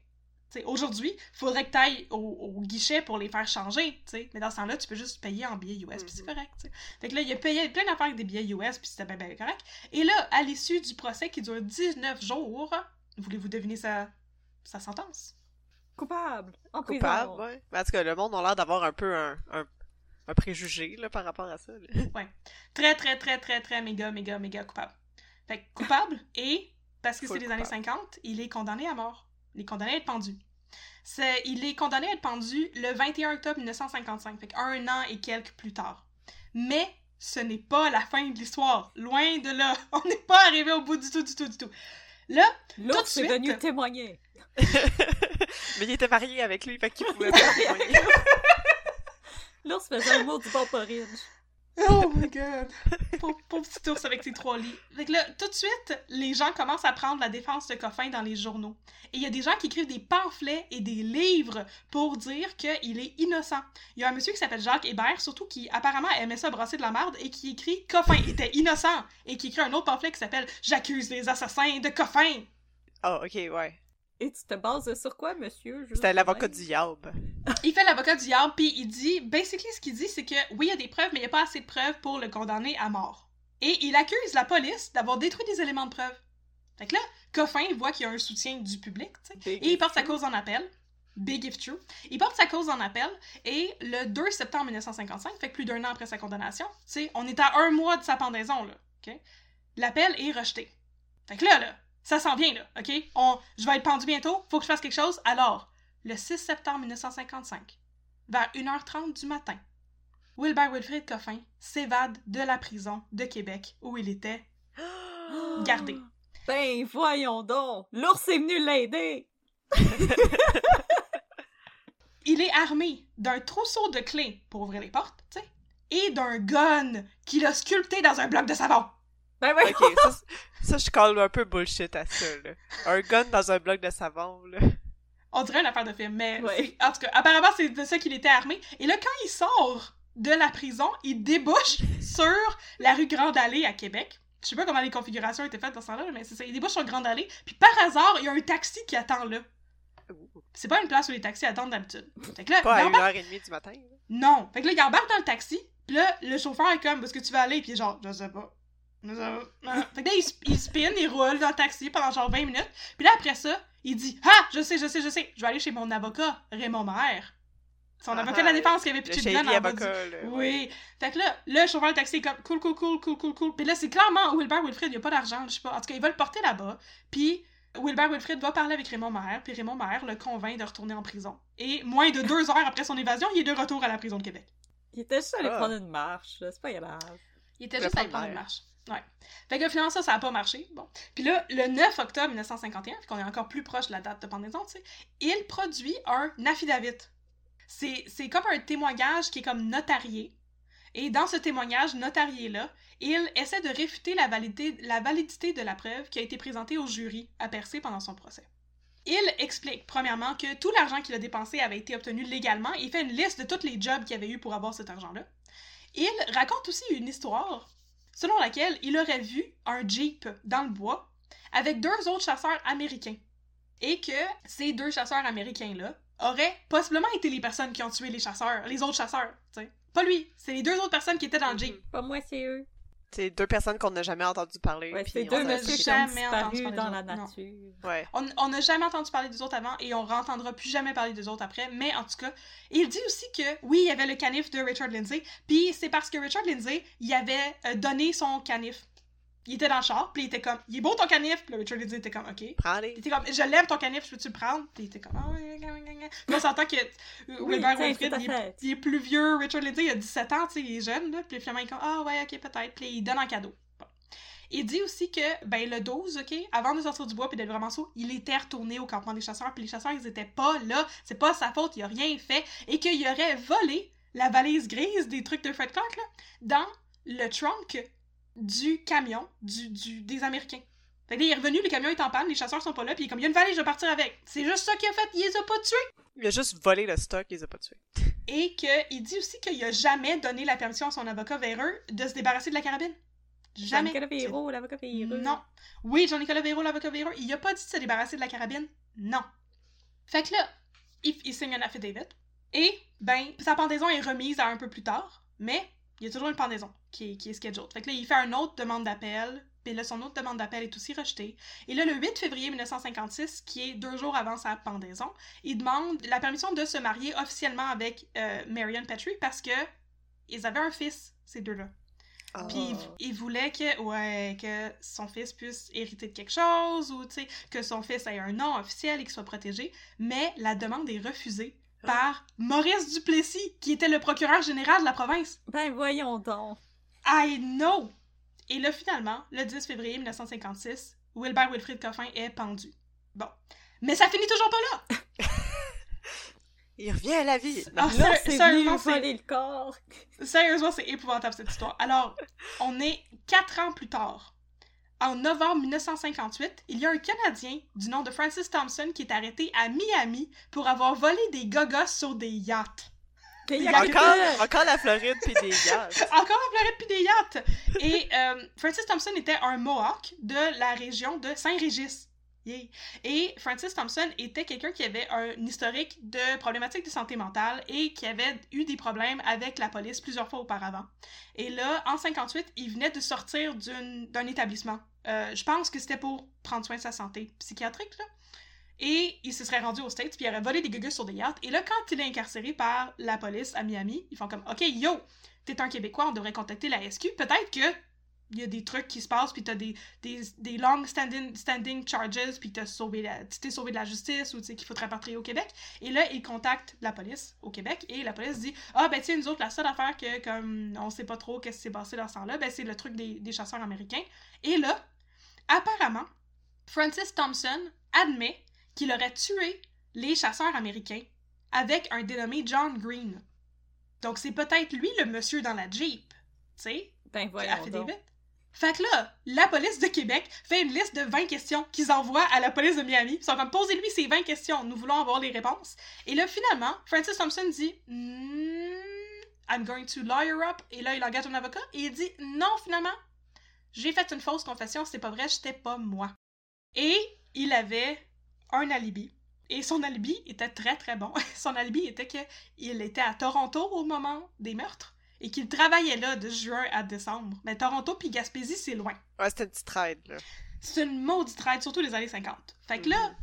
aujourd'hui, il faudrait que tu ailles au, au guichet pour les faire changer, tu sais. Mais dans ce temps-là, tu peux juste payer en billets US, puis c'est correct, tu sais. Fait que là, il a payé plein d'affaires avec des billets US, puis c'était bien, bien correct. Et là, à l'issue du procès qui dure 19 jours, voulez-vous deviner sa, sa sentence? Coupable. En. Coupable, ouais. Mais en tout cas, le monde a l'air d'avoir un peu un, un, un préjugé, là, par rapport à ça. là. Très, très, très, très, très méga, méga, méga coupable. Fait que coupable, et parce que c'est les années coupable. 50, il est condamné à mort. Il est condamné à être pendu. C'est, il est condamné à être pendu le 21 octobre 1955, fait un an et quelques plus tard. Mais ce n'est pas la fin de l'histoire. Loin de là. On n'est pas arrivé au bout du tout, du tout, du tout. Là, tout de L'autre est suite- venu témoigner. Mais il était marié avec lui, fait qu'il pouvait pas témoigner. L'ours faisait un mot du bon porridge. Oh my god! Pauvre, petit ours avec ses trois lits. Fait que là, tout de suite, les gens commencent à prendre la défense de Coffin dans les journaux. Et il y a des gens qui écrivent des pamphlets et des livres pour dire qu'il est innocent. Il y a un monsieur qui s'appelle Jacques Hébert, surtout qui apparemment aimait ça brasser de la merde et qui écrit Coffin était innocent et qui écrit un autre pamphlet qui s'appelle J'accuse les assassins de Coffin. Ah, ok, ouais. Et tu te bases sur quoi, monsieur? C'était l'avocat du diable. Il fait l'avocat du diable, puis il dit, basically, ce qu'il dit, c'est que oui, il y a des preuves, mais il n'y a pas assez de preuves pour le condamner à mort. Et il accuse la police d'avoir détruit des éléments de preuve. Fait que là, Coffin voit qu'il y a un soutien du public, tu sais, Big et il porte sa cause en appel. Big if true. Il porte sa cause en appel, et le 2 septembre 1955, fait que plus d'un an après sa condamnation, tu sais, on est à un mois de sa pendaison, là? L'appel est rejeté. Fait que là, là, ça s'en vient, là, ok? On, je vais être pendu bientôt, faut que je fasse quelque chose, alors, le 6 septembre 1955, vers 1h30 du matin, Wilbert Wilfrid Coffin s'évade de la prison de Québec où il était gardé. Ben, voyons donc! L'ours est venu l'aider! Il est armé d'un trousseau de clés pour ouvrir les portes, tu sais, et d'un gun qu'il a sculpté dans un bloc de savon. Ben, ouais! Ok, ça, je colle un peu bullshit à ça, là. Un gun dans un bloc de savon, là. On dirait une affaire de film, mais Ouais. en tout cas, apparemment, c'est de ça qu'il était armé. Et là, quand il sort de la prison, il débouche sur la rue Grande Allée à Québec. Je sais pas comment les configurations étaient faites dans ce temps-là, mais c'est ça. Il débouche sur Grande Allée, puis par hasard, il y a un taxi qui attend là. C'est pas une place où les taxis attendent d'habitude. Fait que là, Pas à il embarque- 1h30 du matin. là. Non. Fait que là, il embarque dans le taxi, pis là, le chauffeur est comme, où est-ce que tu vas aller? Est genre, je sais pas. Fait que là, il, il spin, il roule dans le taxi pendant genre 20 minutes. Puis là, après ça, il dit, ah, je sais, je sais, je sais, je vais aller chez mon avocat, Raymond Maire. Son Ah, avocat de la défense qui avait pitché de shady gun en bas du- avocat, là, ouais. Oui. Fait que là, le chauffeur de taxi est comme cool, cool, cool, cool, cool, cool. Puis là, c'est clairement Wilbur Wilfred, il a pas d'argent, je sais pas. En tout cas, il va le porter là-bas. Puis Wilbur Wilfred va parler avec Raymond Maher, puis Raymond Maher le convainc de retourner en prison. Et moins de deux heures après son évasion, il est de retour à la prison de Québec. Il était juste allé Ah. prendre une marche, là, c'est pas grave. Il était juste allé prendre prendre une marche. Ouais. Fait que finalement, ça, ça a pas marché. Bon. Puis là, le 9 octobre 1951, puis qu'on est encore plus proche de la date de pendaison, il produit un affidavit. C'est comme un témoignage qui est comme notarié. Et dans ce témoignage notarié-là, il essaie de réfuter la validité, la validité de la preuve qui a été présentée au jury à Percé pendant son procès. Il explique, premièrement, que tout l'argent qu'il a dépensé avait été obtenu légalement et il fait une liste de tous les jobs qu'il avait eu pour avoir cet argent-là. Il raconte aussi une histoire selon laquelle il aurait vu un Jeep dans le bois avec deux autres chasseurs américains. Et que ces deux chasseurs américains-là auraient possiblement été les personnes qui ont tué les chasseurs, les autres chasseurs, tu. Pas lui, c'est les deux autres personnes qui étaient dans le Jeep. Pas moi, c'est eux. C'est deux personnes qu'on n'a jamais entendu parler. Ouais, puis c'est on deux messieurs qui ont disparu dans la nature. Ouais. On on n'a jamais entendu parler des autres avant et on n'entendra plus jamais parler des autres après, mais en tout cas, il dit aussi que oui, il y avait le canif de Richard Lindsay, puis c'est parce que Richard Lindsay, il avait euh, donné son canif. Il était dans le char, puis il était comme, il est beau ton canif, puis là, Richard Lindsay était comme, ok. Il Prends-les. était comme, je l'aime ton canif, je peux-tu le prendre? Puis il était comme, ah ouais, ouais, ouais, ouais. Puis on s'entend que euh, Oui, ta il, est- il plus vieux, Richard Lindsay, il a 17 ans, tu sais, il est jeune, là, puis finalement, il est comme, ah ouais, ok, peut-être, puis il donne en cadeau. Bon. Il dit aussi que, ben, le 12, ok, avant de sortir du bois puis d'être vraiment saut, il était retourné au campement des chasseurs, puis les chasseurs, ils étaient pas là, c'est pas sa faute, il a rien fait, et qu'il aurait volé la valise grise des trucs de Fred Clark, là, dans le trunk du camion du, du- des Américains. Fait que là, il est revenu, le camion est en panne, les chasseurs sont pas là, puis il est comme, il y a une valise, je vais partir avec. C'est juste ça qu'il a fait, il les a pas tués. Il a juste volé le stock, il les a pas tués. Et qu'il dit aussi qu'il a jamais donné la permission à son avocat véreux de se débarrasser de la carabine. Jamais. Jean-Nicolas Véro, l'avocat véreux. Non. Oui, Jean-Nicolas Véro, l'avocat véreux, il a pas dit de se débarrasser de la carabine. Non. Fait que là, il, il signe un affidavit. Et, ben, sa pendaison est remise à un peu plus tard, mais il y a toujours une pendaison qui est, qui est scheduled. Fait que là, il fait une autre demande d'appel, puis là, son autre demande d'appel est aussi rejetée. Et là, le 8 février 1956, qui est deux jours avant sa pendaison, il demande la permission de se marier officiellement avec euh, Marion Petrie parce que ils avaient un fils, ces deux-là. Puis il, Oh. il voulait que, ouais, que son fils puisse hériter de quelque chose ou que son fils ait un nom officiel et qu'il soit protégé. Mais la demande est refusée par Maurice Duplessis, qui était le procureur général de la province. Ben voyons donc. I know! Et là, finalement, le 10 février 1956, Wilbert Wilfrid Coffin est pendu. Bon. Mais ça finit toujours pas là! Il revient à la vie. Ah, Là, ser- c'est sérieusement, venu c'est- voler le corps. Sérieusement, c'est épouvantable cette histoire. Alors, on est quatre ans plus tard. En novembre 1958, il y a un Canadien du nom de Francis Thompson qui est arrêté à Miami pour avoir volé des gogos sur des yachts. Des yachts. Encore, encore la Floride puis des gars. Encore en Floride puis des yachts! Et euh, Francis Thompson était un Mohawk de la région de Saint-Régis. Et Francis Thompson était quelqu'un qui avait un historique de problématiques de santé mentale et qui avait eu des problèmes avec la police plusieurs fois auparavant. Et là, en 58, il venait de sortir d'un établissement. Euh, je pense que c'était pour prendre soin de sa santé psychiatrique, là. Et il se serait rendu aux States, puis il aurait volé des gugus sur des yachts. Et là, quand il est incarcéré par la police à Miami, ils font comme OK, yo, t'es un Québécois, on devrait contacter la SQ. Peut-être que il y a des trucs qui se passent, puis t'as des, des, des long standing, standing charges, puis t'as sauvé la, tu t'es sauvé de la justice, ou tu sais qu'il faut te rapatrier au Québec. Et là, il contacte la police au Québec, et la police dit Ah, ben, tu sais, nous autres, la seule affaire que, comme, on sait pas trop qu'est-ce qui s'est passé dans ce temps-là, ben, c'est le truc des, des chasseurs américains. Et là, apparemment, Francis Thompson admet qu'il aurait tué les chasseurs américains avec un dénommé John Green. Donc, c'est peut-être lui le monsieur dans la Jeep, tu sais? Ben qui a voyons fait que là, la police de Québec fait une liste de 20 questions qu'ils envoient à la police de Miami. Ils sont comme, posez-lui ces 20 questions, nous voulons avoir les réponses. Et là, finalement, Francis Thompson dit, Hmm, I'm going to lawyer up. Et là, il engage un avocat et il dit, non, finalement, j'ai fait une fausse confession, c'est pas vrai, j'étais pas moi. Et il avait un alibi. Et son alibi était très très bon. Son alibi était qu'il était à Toronto au moment des meurtres et qu'il travaillait là de juin à décembre. Mais Toronto puis Gaspésie, c'est loin. Ouais, c'était une petite ride, là. C'est une maudite ride, surtout les années 50. Fait que là, Mhm.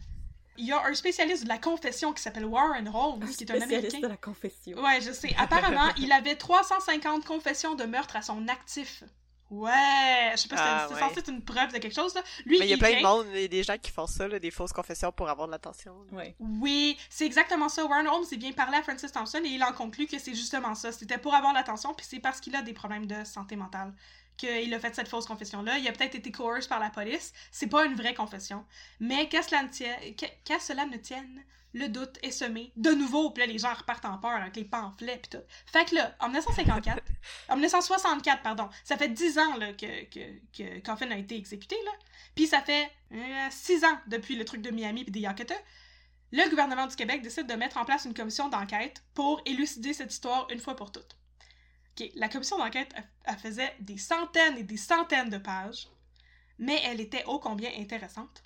il y a un spécialiste de la confession qui s'appelle Warren Holmes, qui est un Spécialiste Américain. de la confession. Ouais, je sais. Apparemment, il avait 350 confessions de meurtre à son actif. Ouais, je sais pas si Ah, c'est ouais. censé être une preuve de quelque chose, là. Lui, Mais il y a il plein de monde, il y a des gens qui font ça, là, des fausses confessions pour avoir de l'attention. Ouais. Oui, c'est exactement ça. Warren Holmes il vient parler à Francis Thompson et il en conclut que c'est justement ça. C'était pour avoir l'attention, puis c'est parce qu'il a des problèmes de santé mentale qu'il a fait cette fausse confession-là. Il a peut-être été coerced par la police. C'est pas une vraie confession. Mais qu'à cela ne tienne, qu'à- qu'à cela ne tienne, le doute est semé. De nouveau, puis là, les gens repartent en peur avec les pamphlets pis tout. Fait que là, en 1954, en 1964, pardon, ça fait 10 ans là, que, que, que Coffin a été exécuté, là. Puis ça fait 6 ans depuis le truc de Miami puis des Yakata. Le gouvernement du Québec décide de mettre en place une commission d'enquête pour élucider cette histoire une fois pour toutes. Ok, La commission d'enquête, faisait des centaines et des centaines de pages, mais elle était ô combien intéressante.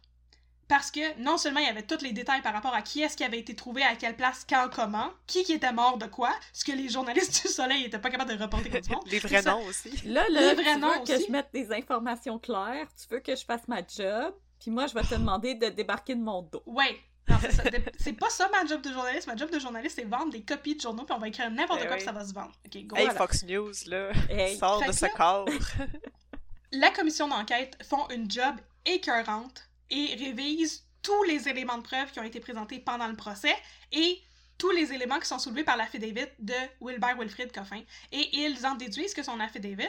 Parce que non seulement il y avait tous les détails par rapport à qui est-ce qui avait été trouvé, à quelle place, quand, comment, qui qui était mort de quoi, ce que les journalistes du Soleil étaient pas capables de reporter comme du monde. Les vrais noms aussi. Là, là, Les tu vrais veux noms que aussi. je mette des informations claires, tu veux que je fasse ma job, puis moi, je vais te demander de débarquer de mon dos. Ouais. Non, c'est ça. C'est pas ça ma job de journaliste. Ma job de journaliste, c'est vendre des copies de journaux, puis on va écrire n'importe Eh quoi, oui. puis ça va se vendre. Ok, go. Hey, Voilà. Fox News, là, Hey. sort de ce corps. La commission d'enquête font une job écœurante et révise tous les éléments de preuve qui ont été présentés pendant le procès et tous les éléments qui sont soulevés par l'affidavit de Wilbert Wilfrid Coffin. Et ils en déduisent que son affidavit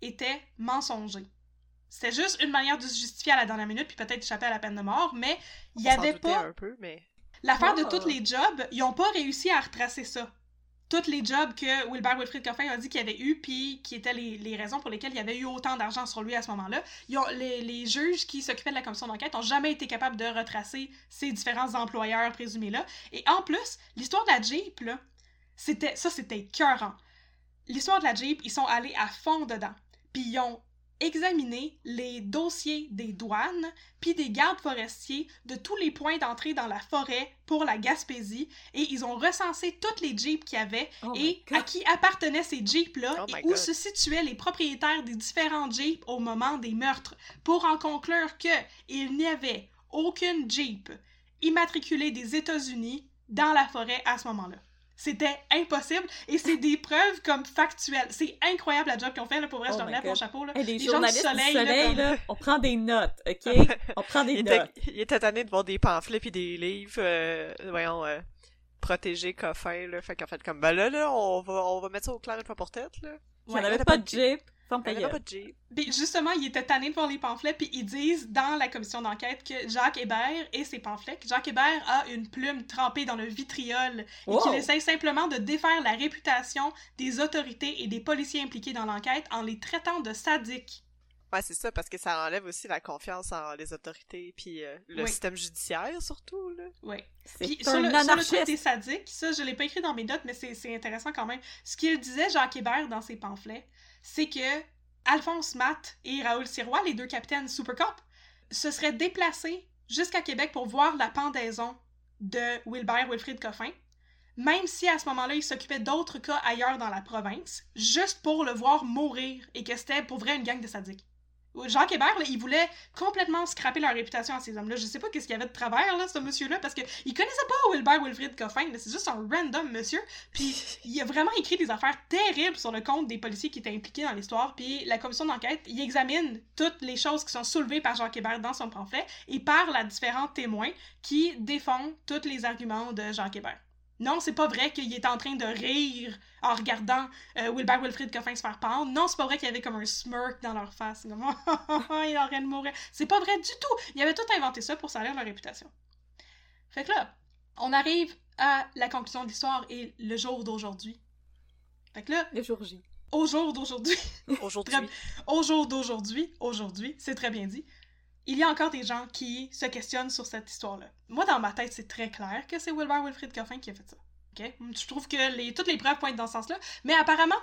était mensonger. C'était juste une manière de se justifier à la dernière minute puis peut-être échapper à la peine de mort, mais il y On s'en avait pas un peu, mais... L'affaire de Oh. tous les jobs, ils ont pas réussi à retracer ça. Tous les jobs que Wilbert Wilfrid Coffin a dit qu'il avait eu, puis qui étaient les, les raisons pour lesquelles il y avait eu autant d'argent sur lui à ce moment-là, les, les juges qui s'occupaient de la commission d'enquête ont jamais été capables de retracer ces différents employeurs présumés-là. Et en plus, l'histoire de la Jeep, là, c'était, ça c'était écœurant. L'histoire de la Jeep, ils sont allés à fond dedans. Puis ils ont examiné les dossiers des douanes, puis des gardes forestiers de tous les points d'entrée dans la forêt pour la Gaspésie, et ils ont recensé toutes les Jeeps qu'il y avait Oh et à qui appartenaient ces Jeeps-là Oh et où God. se situaient les propriétaires des différents Jeeps au moment des meurtres, pour en conclure que il n'y avait aucune Jeep immatriculée des États-Unis dans la forêt à ce moment-là. C'était impossible et c'est des preuves comme factuelles. C'est incroyable la job qu'ils ont fait là pour vrai, Oh je leur my lève mon chapeau là. Hey, les, Les gens du soleil, là, comme- on prend des notes, OK? On prend des il, notes. était, il était tanné de voir des pamphlets puis des livres, euh, voyons, euh, protéger Coffin, là. Fait qu'en fait, comme, ben là, là, on va, on va mettre ça au clair une fois pour tête, là. Il n'y en Ouais, avait pas pas de de Jeep. Ferme ta Il gueule. Puis justement, ils étaient tannés de voir les pamphlets, puis ils disent dans la commission d'enquête que Jacques Hébert et ses pamphlets, que Jacques Hébert a une plume trempée dans le vitriol et Wow. qu'il essaye simplement de défaire la réputation des autorités et des policiers impliqués dans l'enquête en les traitant de sadiques. Ouais, c'est ça, parce que ça enlève aussi la confiance en les autorités puis euh, le Oui. système judiciaire, surtout, là. Ouais. C'est Puis sur le, sur le des sadiques, ça je l'ai pas écrit dans mes notes, mais c'est c'est intéressant quand même. Ce qu'il disait Jacques Hébert dans ses pamphlets, c'est que Alphonse Matt et Raoul Sirois, les deux capitaines Supercop, se seraient déplacés jusqu'à Québec pour voir la pendaison de Wilbert Wilfrid Coffin, même si à ce moment-là il s'occupait d'autres cas ailleurs dans la province, juste pour le voir mourir et que c'était pour vrai une gang de sadiques. Jacques Hébert, il voulait complètement scraper leur réputation à ces hommes-là. Je sais pas qu'est-ce qu'il y avait de travers, là, ce monsieur-là, parce que il connaissait pas Wilbert Wilfrid Coffin, c'est juste un random monsieur. Puis il a vraiment écrit des affaires terribles sur le compte des policiers qui étaient impliqués dans l'histoire. Puis la commission d'enquête, examine toutes les choses qui sont soulevées par Jacques Hébert dans son pamphlet et parle à différents témoins qui défendent tous les arguments de Jacques Hébert. Non, c'est pas vrai qu'il est en train de rire en regardant euh, Wilbert Wilfrid Coffin se faire pendre. Non, c'est pas vrai qu'il y avait comme un smirk dans leur face. Comme, il est en train de mourir. C'est pas vrai du tout. Il avait tout inventé ça pour salir leur réputation. Fait que là, on arrive à la conclusion de l'histoire et le jour d'aujourd'hui. Fait que là, Le jour J. au jour d'aujourd'hui, Aujourd'hui. Au jour d'aujourd'hui, aujourd'hui, c'est très bien dit, il y a encore des gens qui se questionnent sur cette histoire-là. Moi, dans ma tête, c'est très clair que c'est Wilbert Wilfrid Coffin qui a fait ça. Ok? Je trouve que les, toutes les preuves pointent dans ce sens-là, mais apparemment,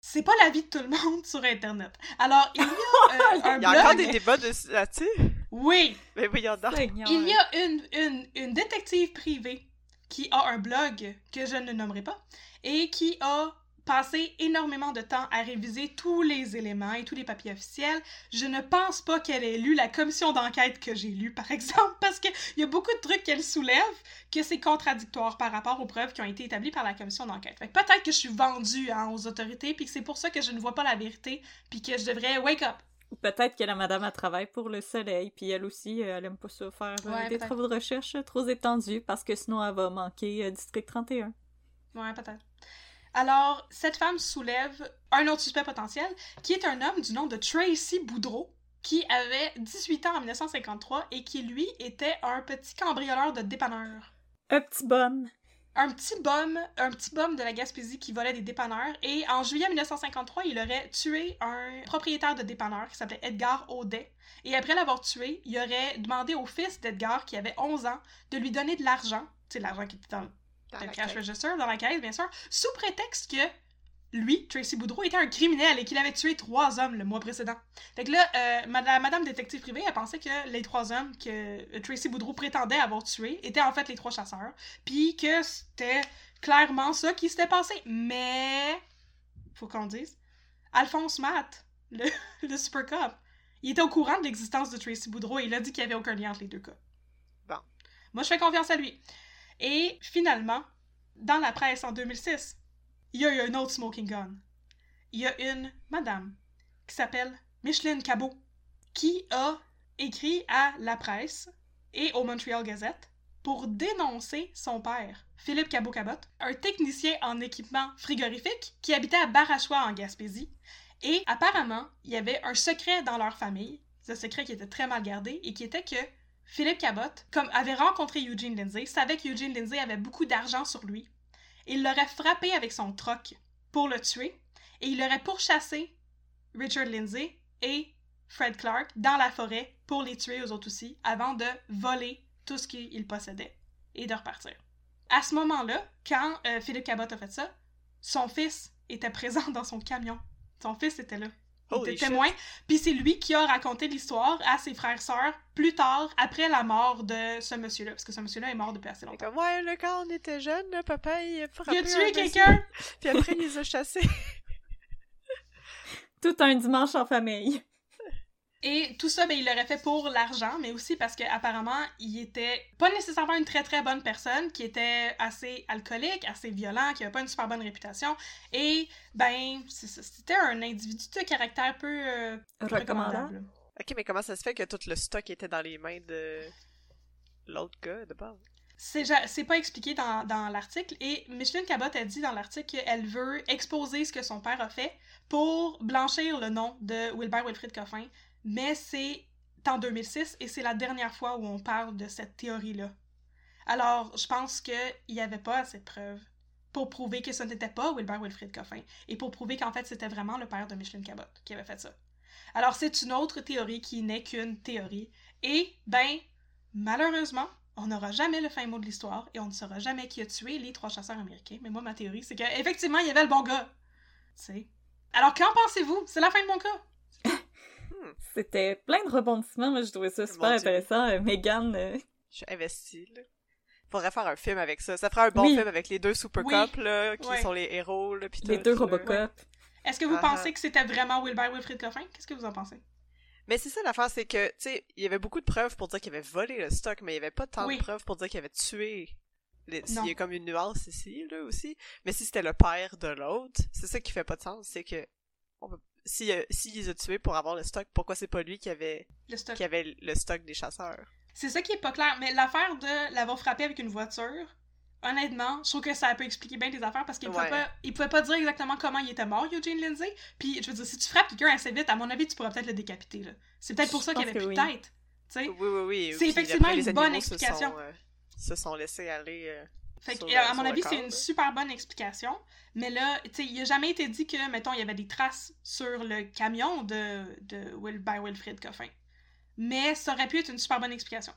c'est pas l'avis de tout le monde sur Internet. Alors, il y a euh, un Il y a encore blog- des débats de- là-dessus? Oui! Mais voyons donc. Seigneur. Il y a une, une, une détective privée qui a un blog que je ne nommerai pas et qui a passé énormément de temps à réviser tous les éléments et tous les papiers officiels. Je ne pense pas qu'elle ait lu la commission d'enquête que j'ai lue, par exemple, parce qu'il y a beaucoup de trucs qu'elle soulève que c'est contradictoire par rapport aux preuves qui ont été établies par la commission d'enquête. Peut-être que je suis vendue hein, aux autorités, puis que c'est pour ça que je ne vois pas la vérité, puis que je devrais wake up. Ou Peut-être que la madame a travaille pour le soleil, puis elle aussi, euh, elle aime pas ça faire euh, Ouais, des travaux de recherche trop étendus, parce que sinon elle va manquer euh, District 31. Ouais, peut-être. Alors, cette femme soulève un autre suspect potentiel, qui est un homme du nom de Tracy Boudreau, qui avait 18 ans en 1953 et qui, lui, était un petit cambrioleur de dépanneurs. Un petit bum. Un petit bum, un petit bum de la Gaspésie qui volait des dépanneurs. Et en juillet 1953, il aurait tué un propriétaire de dépanneur qui s'appelait Edgar Audet. Et après l'avoir tué, il aurait demandé au fils d'Edgar, qui avait 11 ans, de lui donner de l'argent, tu sais, l'argent qui était dans le cash register, dans la caisse, bien sûr, sous prétexte que lui, Tracy Boudreau, était un criminel et qu'il avait tué trois hommes le mois précédent. Fait que là, euh, madame détective privée, elle pensait que les trois hommes que euh, Tracy Boudreau prétendait avoir tués étaient en fait les trois chasseurs, puis que c'était clairement ça qui s'était passé. Mais, faut qu'on dise, Alphonse Matt, le, le super cop, il était au courant de l'existence de Tracy Boudreau et il a dit qu'il n'y avait aucun lien entre les deux cas. Bon. Moi, je fais confiance à lui. Et finalement, dans la presse en 2006, il y a eu un autre smoking gun. Il y a une madame qui s'appelle Micheline Cabot qui a écrit à la presse et au Montreal Gazette pour dénoncer son père, Philippe Cabot-Cabot, un technicien en équipement frigorifique qui habitait à Barachois en Gaspésie. Et apparemment, il y avait un secret dans leur famille, ce secret qui était très mal gardé, et qui était que Philippe Cabot, comme avait rencontré Eugene Lindsay, savait que Eugene Lindsay avait beaucoup d'argent sur lui. Il l'aurait frappé avec son troc pour le tuer, et il aurait pourchassé Richard Lindsay et Fred Clark dans la forêt pour les tuer aux autres aussi, avant de voler tout ce qu'il possédait et de repartir. À ce moment-là, quand euh, Philippe Cabot a fait ça, son fils était présent dans son camion. Son fils était là. Il Holy était témoin. Puis c'est lui qui a raconté l'histoire à ses frères sœurs plus tard, après la mort de ce monsieur-là. Parce que ce monsieur-là est mort depuis assez longtemps. comme, ouais, là, quand on était jeune, là, papa, il a frappé Il a tué quelqu'un! Puis après, il les a chassés. Tout un dimanche en famille. Et tout ça, ben, il l'aurait fait pour l'argent, mais aussi parce qu'apparemment, il était pas nécessairement une très très bonne personne, qui était assez alcoolique, assez violent, qui avait pas une super bonne réputation. Et, ben, c'était un individu de caractère peu euh, Recommandable. Ok, mais comment ça se fait que tout le stock était dans les mains de l'autre gars de base? C'est pas expliqué dans, dans l'article et Micheline Cabot a dit dans l'article qu'elle veut exposer ce que son père a fait pour blanchir le nom de Wilbert Wilfrid Coffin, mais c'est en 2006 et c'est la dernière fois où on parle de cette théorie-là. Alors, je pense qu'il n'y avait pas assez de preuves pour prouver que ce n'était pas Wilbert Wilfrid Coffin et pour prouver qu'en fait c'était vraiment le père de Micheline Cabot qui avait fait ça. Alors, c'est une autre théorie qui n'est qu'une théorie et, ben, malheureusement, on n'aura jamais le fin mot de l'histoire et on ne saura jamais qui a tué les trois chasseurs américains. Mais moi, ma théorie, c'est qu'effectivement, il y avait le bon gars. Tu sais. Alors, qu'en pensez-vous? C'est la fin de mon cas. C'était plein de rebondissements, moi je trouvais ça super intéressant. Euh, Megan, euh, Je suis investie, là. Faudrait faire un film avec ça. Ça ferait un bon Oui. film avec les deux Super Oui. Là, qui Ouais. sont les héros, là, pis les deux. Robocop. Est-ce que vous Ah. pensez que c'était vraiment Wilbert Wilfrid Coffin? Qu'est-ce que vous en pensez? Mais c'est ça l'affaire, c'est que, tu sais, il y avait beaucoup de preuves pour dire qu'il avait volé le stock, mais il y avait pas tant Oui. de preuves pour dire qu'il avait tué. Les... Il y a comme une nuance ici, là, aussi. Mais si c'était le père de l'autre, c'est ça qui fait pas de sens, c'est que, on peut... si, euh, s'il les a tués pour avoir le stock, pourquoi c'est pas lui qui avait, Le stock. qui avait le stock des chasseurs? C'est ça qui est pas clair. Mais l'affaire de l'avoir frappé avec une voiture, honnêtement, je trouve que ça peut expliquer bien des affaires parce qu'il pouvait, Ouais. pas, il pouvait pas dire exactement comment il était mort, Eugene Lindsay. Puis, je veux dire, si tu frappes quelqu'un assez vite, à mon avis, tu pourras peut-être le décapiter. là. C'est peut-être pour Je ça qu'il avait plus oui. de tête. Tu sais? Oui, oui, oui. C'est effectivement après, une bonne animaux se explication. sont, euh, se sont laissés aller. euh, Fait que, sur, à euh, mon avis, c'est une super bonne explication. Mais là, tu sais, il a jamais été dit que, mettons, il y avait des traces sur le camion de, de Will, by Wilfrid Coffin. Mais ça aurait pu être une super bonne explication.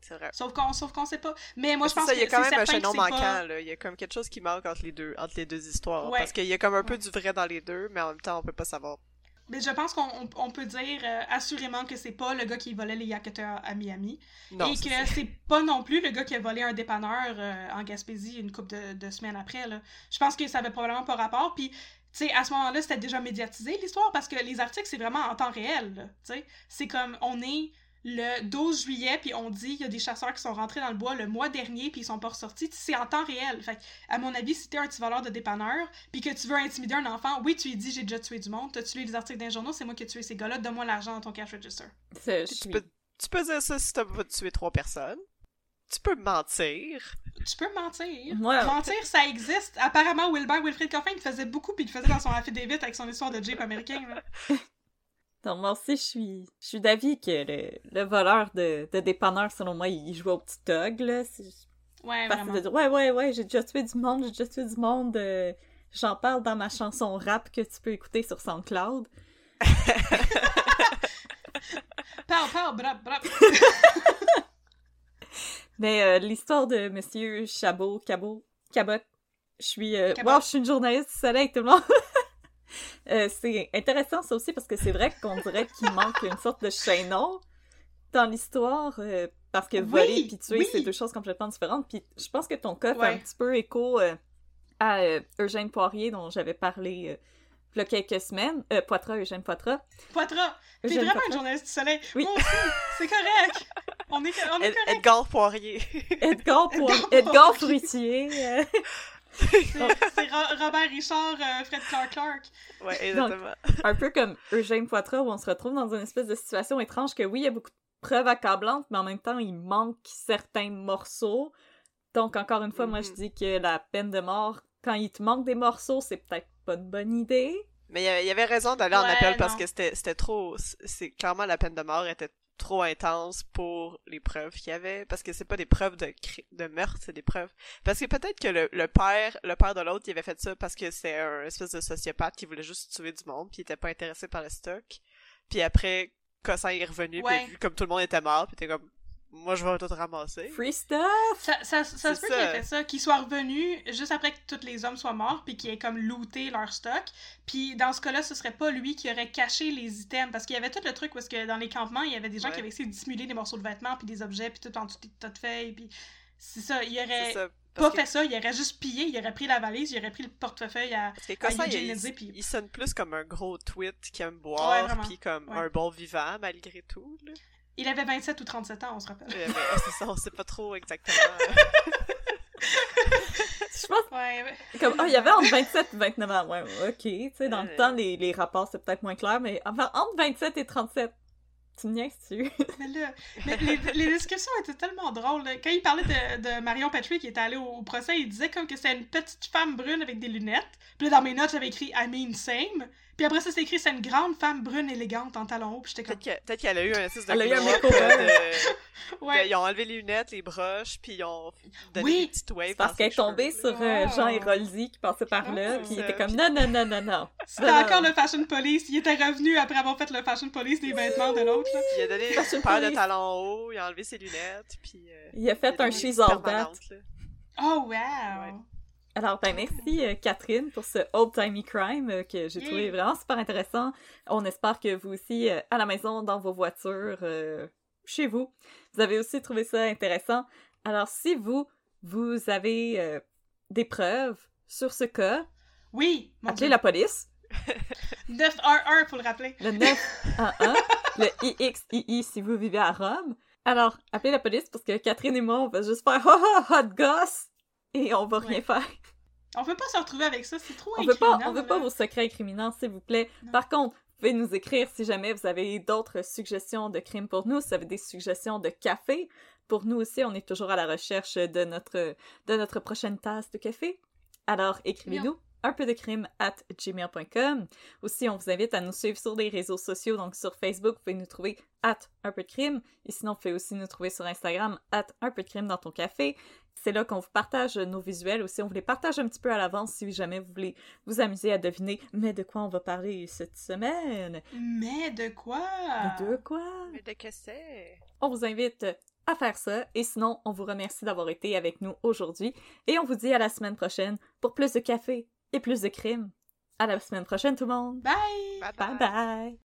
C'est vrai. Sauf qu'on sauf qu'on sait pas. Mais moi, je pense ça, que il y a quand même un chaînon manquant, pas... là. Il y a comme quelque chose qui manque entre les deux, entre les deux histoires. Ouais. Parce qu'il y a comme un peu du vrai dans les deux, mais en même temps, on peut pas savoir. Mais je pense qu'on on- on peut dire euh, assurément que c'est pas le gars qui volait les Yakuza à Miami. Non, et que c'est pas non plus le gars qui a volé un dépanneur euh, en Gaspésie une couple de, de semaines après. Là. Je pense que ça avait probablement pas rapport. Puis, tu sais, à ce moment-là, c'était déjà médiatisé l'histoire parce que les articles, c'est vraiment en temps réel. Tu sais, c'est comme on est le 12 juillet, puis on dit il y a des chasseurs qui sont rentrés dans le bois le mois dernier, puis ils sont pas ressortis. C'est en temps réel. Fait à mon avis, si t'es un petit voleur de dépanneur, puis que tu veux intimider un enfant, oui, tu lui dis j'ai déjà tué du monde, t'as tué les articles d'un journaux, c'est moi qui ai tué ces gars-là, donne-moi l'argent dans ton cash register. Tu peux, tu peux dire ça si t'as pas tué trois personnes. Tu peux mentir. Tu peux mentir. Ouais. Mentir, ça existe. Apparemment, Wilbert Wilfrid Coffin il faisait beaucoup, puis il le faisait dans son affidavit avec son histoire de Jeep américain. là. Donc, moi aussi, je suis, je suis d'avis que le, le voleur de, de dépanneur, selon moi, il jouait au petit dog, là. Ouais, facile vraiment. de dire, ouais, ouais, ouais, j'ai déjà tué du monde, j'ai déjà tué du monde. euh, J'en parle dans ma chanson rap que tu peux écouter sur SoundCloud. Pow, pow, brap, brap. Mais euh, l'histoire de Monsieur Chabot, Cabot, Cabot, je suis, euh, wow, je suis une journaliste du soleil, tout le monde. Euh, c'est intéressant ça aussi parce que c'est vrai qu'on dirait qu'il manque une sorte de chaînon dans l'histoire euh, parce que Oui, voler puis tuer oui. c'est deux choses complètement différentes. Puis je pense que ton cas fait un petit peu écho euh, à euh, Eugène Poirier dont j'avais parlé euh, il y a quelques semaines. Euh, Poitras, Eugène Poitras. Poitras, t'es vraiment une Poitras. journaliste du soleil. Oui. Moi aussi, c'est correct. On est, on est Ed- correct. Edgar Poirier. Edgar, Poirier, Edgar. Fruitier. C'est c'est Ro- Robert Richard, euh, Fred Clark Clark. ouais, exactement. un peu comme Eugène Poitras, où on se retrouve dans une espèce de situation étrange que oui, il y a beaucoup de preuves accablantes, mais en même temps, il manque certains morceaux. Donc, encore une fois, moi, je Mhm. dis que la peine de mort, quand il te manque des morceaux, c'est peut-être pas une bonne idée. Mais il y avait- raison d'aller en appel parce que c'était c'était trop. C'est clairement la peine de mort était trop intense pour les preuves qu'il y avait parce que c'est pas des preuves de de meurtre, c'est des preuves parce que peut-être que le, le père le père de l'autre il avait fait ça parce que c'est un espèce de sociopathe qui voulait juste tuer du monde puis il était pas intéressé par le stock. Puis après Cossin est revenu Ouais. puis vu comme tout le monde était mort puis t'es comme moi je vais tout ramasser. Free stuff! Ça, ça, ça C'est se peut ça. qu'il ait fait ça, qu'il soit revenu juste après que tous les hommes soient morts, puis qu'il ait comme looté leur stock. Puis dans ce cas-là, ce serait pas lui qui aurait caché les items, parce qu'il y avait tout le truc où est-ce que dans les campements, il y avait des gens Ouais. qui avaient essayé de dissimuler des morceaux de vêtements, puis des objets, puis tout en dessous des tas de feuilles, puis c'est ça, il aurait ça. pas Parce que, fait ça, il aurait juste pillé, il aurait pris la valise, il aurait pris le portefeuille à... parce que à Cossin, Eugene il, Lindsay, puis- il sonne plus comme un gros tweet qui aime boire puis comme Ouais. un bon vivant malgré tout. Là. Il avait 27 ou 37 ans, on se rappelle. Euh, c'est ça, on sait pas trop exactement. Je pense Ouais, comme, ah, il y avait entre 27 et 29 ans. Ouais, ok. Tu sais, dans le temps, les, les rapports, c'est peut-être moins clair, mais enfin, entre 27 et 37, tu niaises-tu? Mais là, mais les, les discussions étaient tellement drôles. là. Quand il parlait de, de Marion Petrie qui était allée au, au procès, il disait comme que c'était une petite femme brune avec des lunettes. Puis là, dans mes notes, j'avais écrit I mean same. Puis après ça, c'est écrit c'est une grande femme brune élégante en talons hauts. J'étais comme Peut-être que- peut-être qu'elle a eu un espèce de Elle a eu un euh, de- Ouais. de- Ils ont enlevé les lunettes, les broches, puis ils ont donné Oui, des petites waves. Parce qu'elle est tombée là. sur euh, Oh. Jean Héroldi qui passait par là, Oh, puis il était comme non, non, non, non, non. C'était encore le fashion police. Il était revenu après avoir fait le fashion police des vêtements de l'autre. là. Il a donné une paire de talons hauts, il a enlevé ses lunettes, puis... euh, Il a fait il a un des all that. là. Oh, wow! Ouais. Alors, ben merci euh, Catherine pour ce Old Timey Crime euh, que j'ai trouvé vraiment super intéressant. On espère que vous aussi, euh, à la maison, dans vos voitures, chez vous, vous avez aussi trouvé ça intéressant. Alors, si vous, vous avez des preuves sur ce cas, Oui! Appelez Dieu. la police. 911, faut le rappeler. Le 911, le IXII si vous vivez à Rome. Alors, appelez la police parce que Catherine et moi, on va juste faire « Ha ha, hot gosse !» Et on va rien Ouais. faire. On peut pas se retrouver avec ça, c'est trop On veut pas, on veut pas vos secrets incriminants, s'il vous plaît. Non. Par contre, vous pouvez nous écrire si jamais vous avez d'autres suggestions de crimes pour nous, si vous avez des suggestions de café. Pour nous aussi, on est toujours à la recherche de notre, de notre prochaine tasse de café. Alors, écrivez-nous un peu de crime at gmail.com. Aussi, on vous invite à nous suivre sur les réseaux sociaux. Donc, sur Facebook, vous pouvez nous trouver at un peu de crime. Et sinon, vous pouvez aussi nous trouver sur Instagram at un peu de crime dans ton café. C'est là qu'on vous partage nos visuels aussi. On vous les partage un petit peu à l'avance si jamais vous voulez vous amuser à deviner mais de quoi on va parler cette semaine? Mais de quoi? De quoi? Mais de que c'est? On vous invite à faire ça et sinon on vous remercie d'avoir été avec nous aujourd'hui et on vous dit à la semaine prochaine pour plus de café et plus de crimes. À la semaine prochaine, tout le monde. Bye! Bye Bye bye.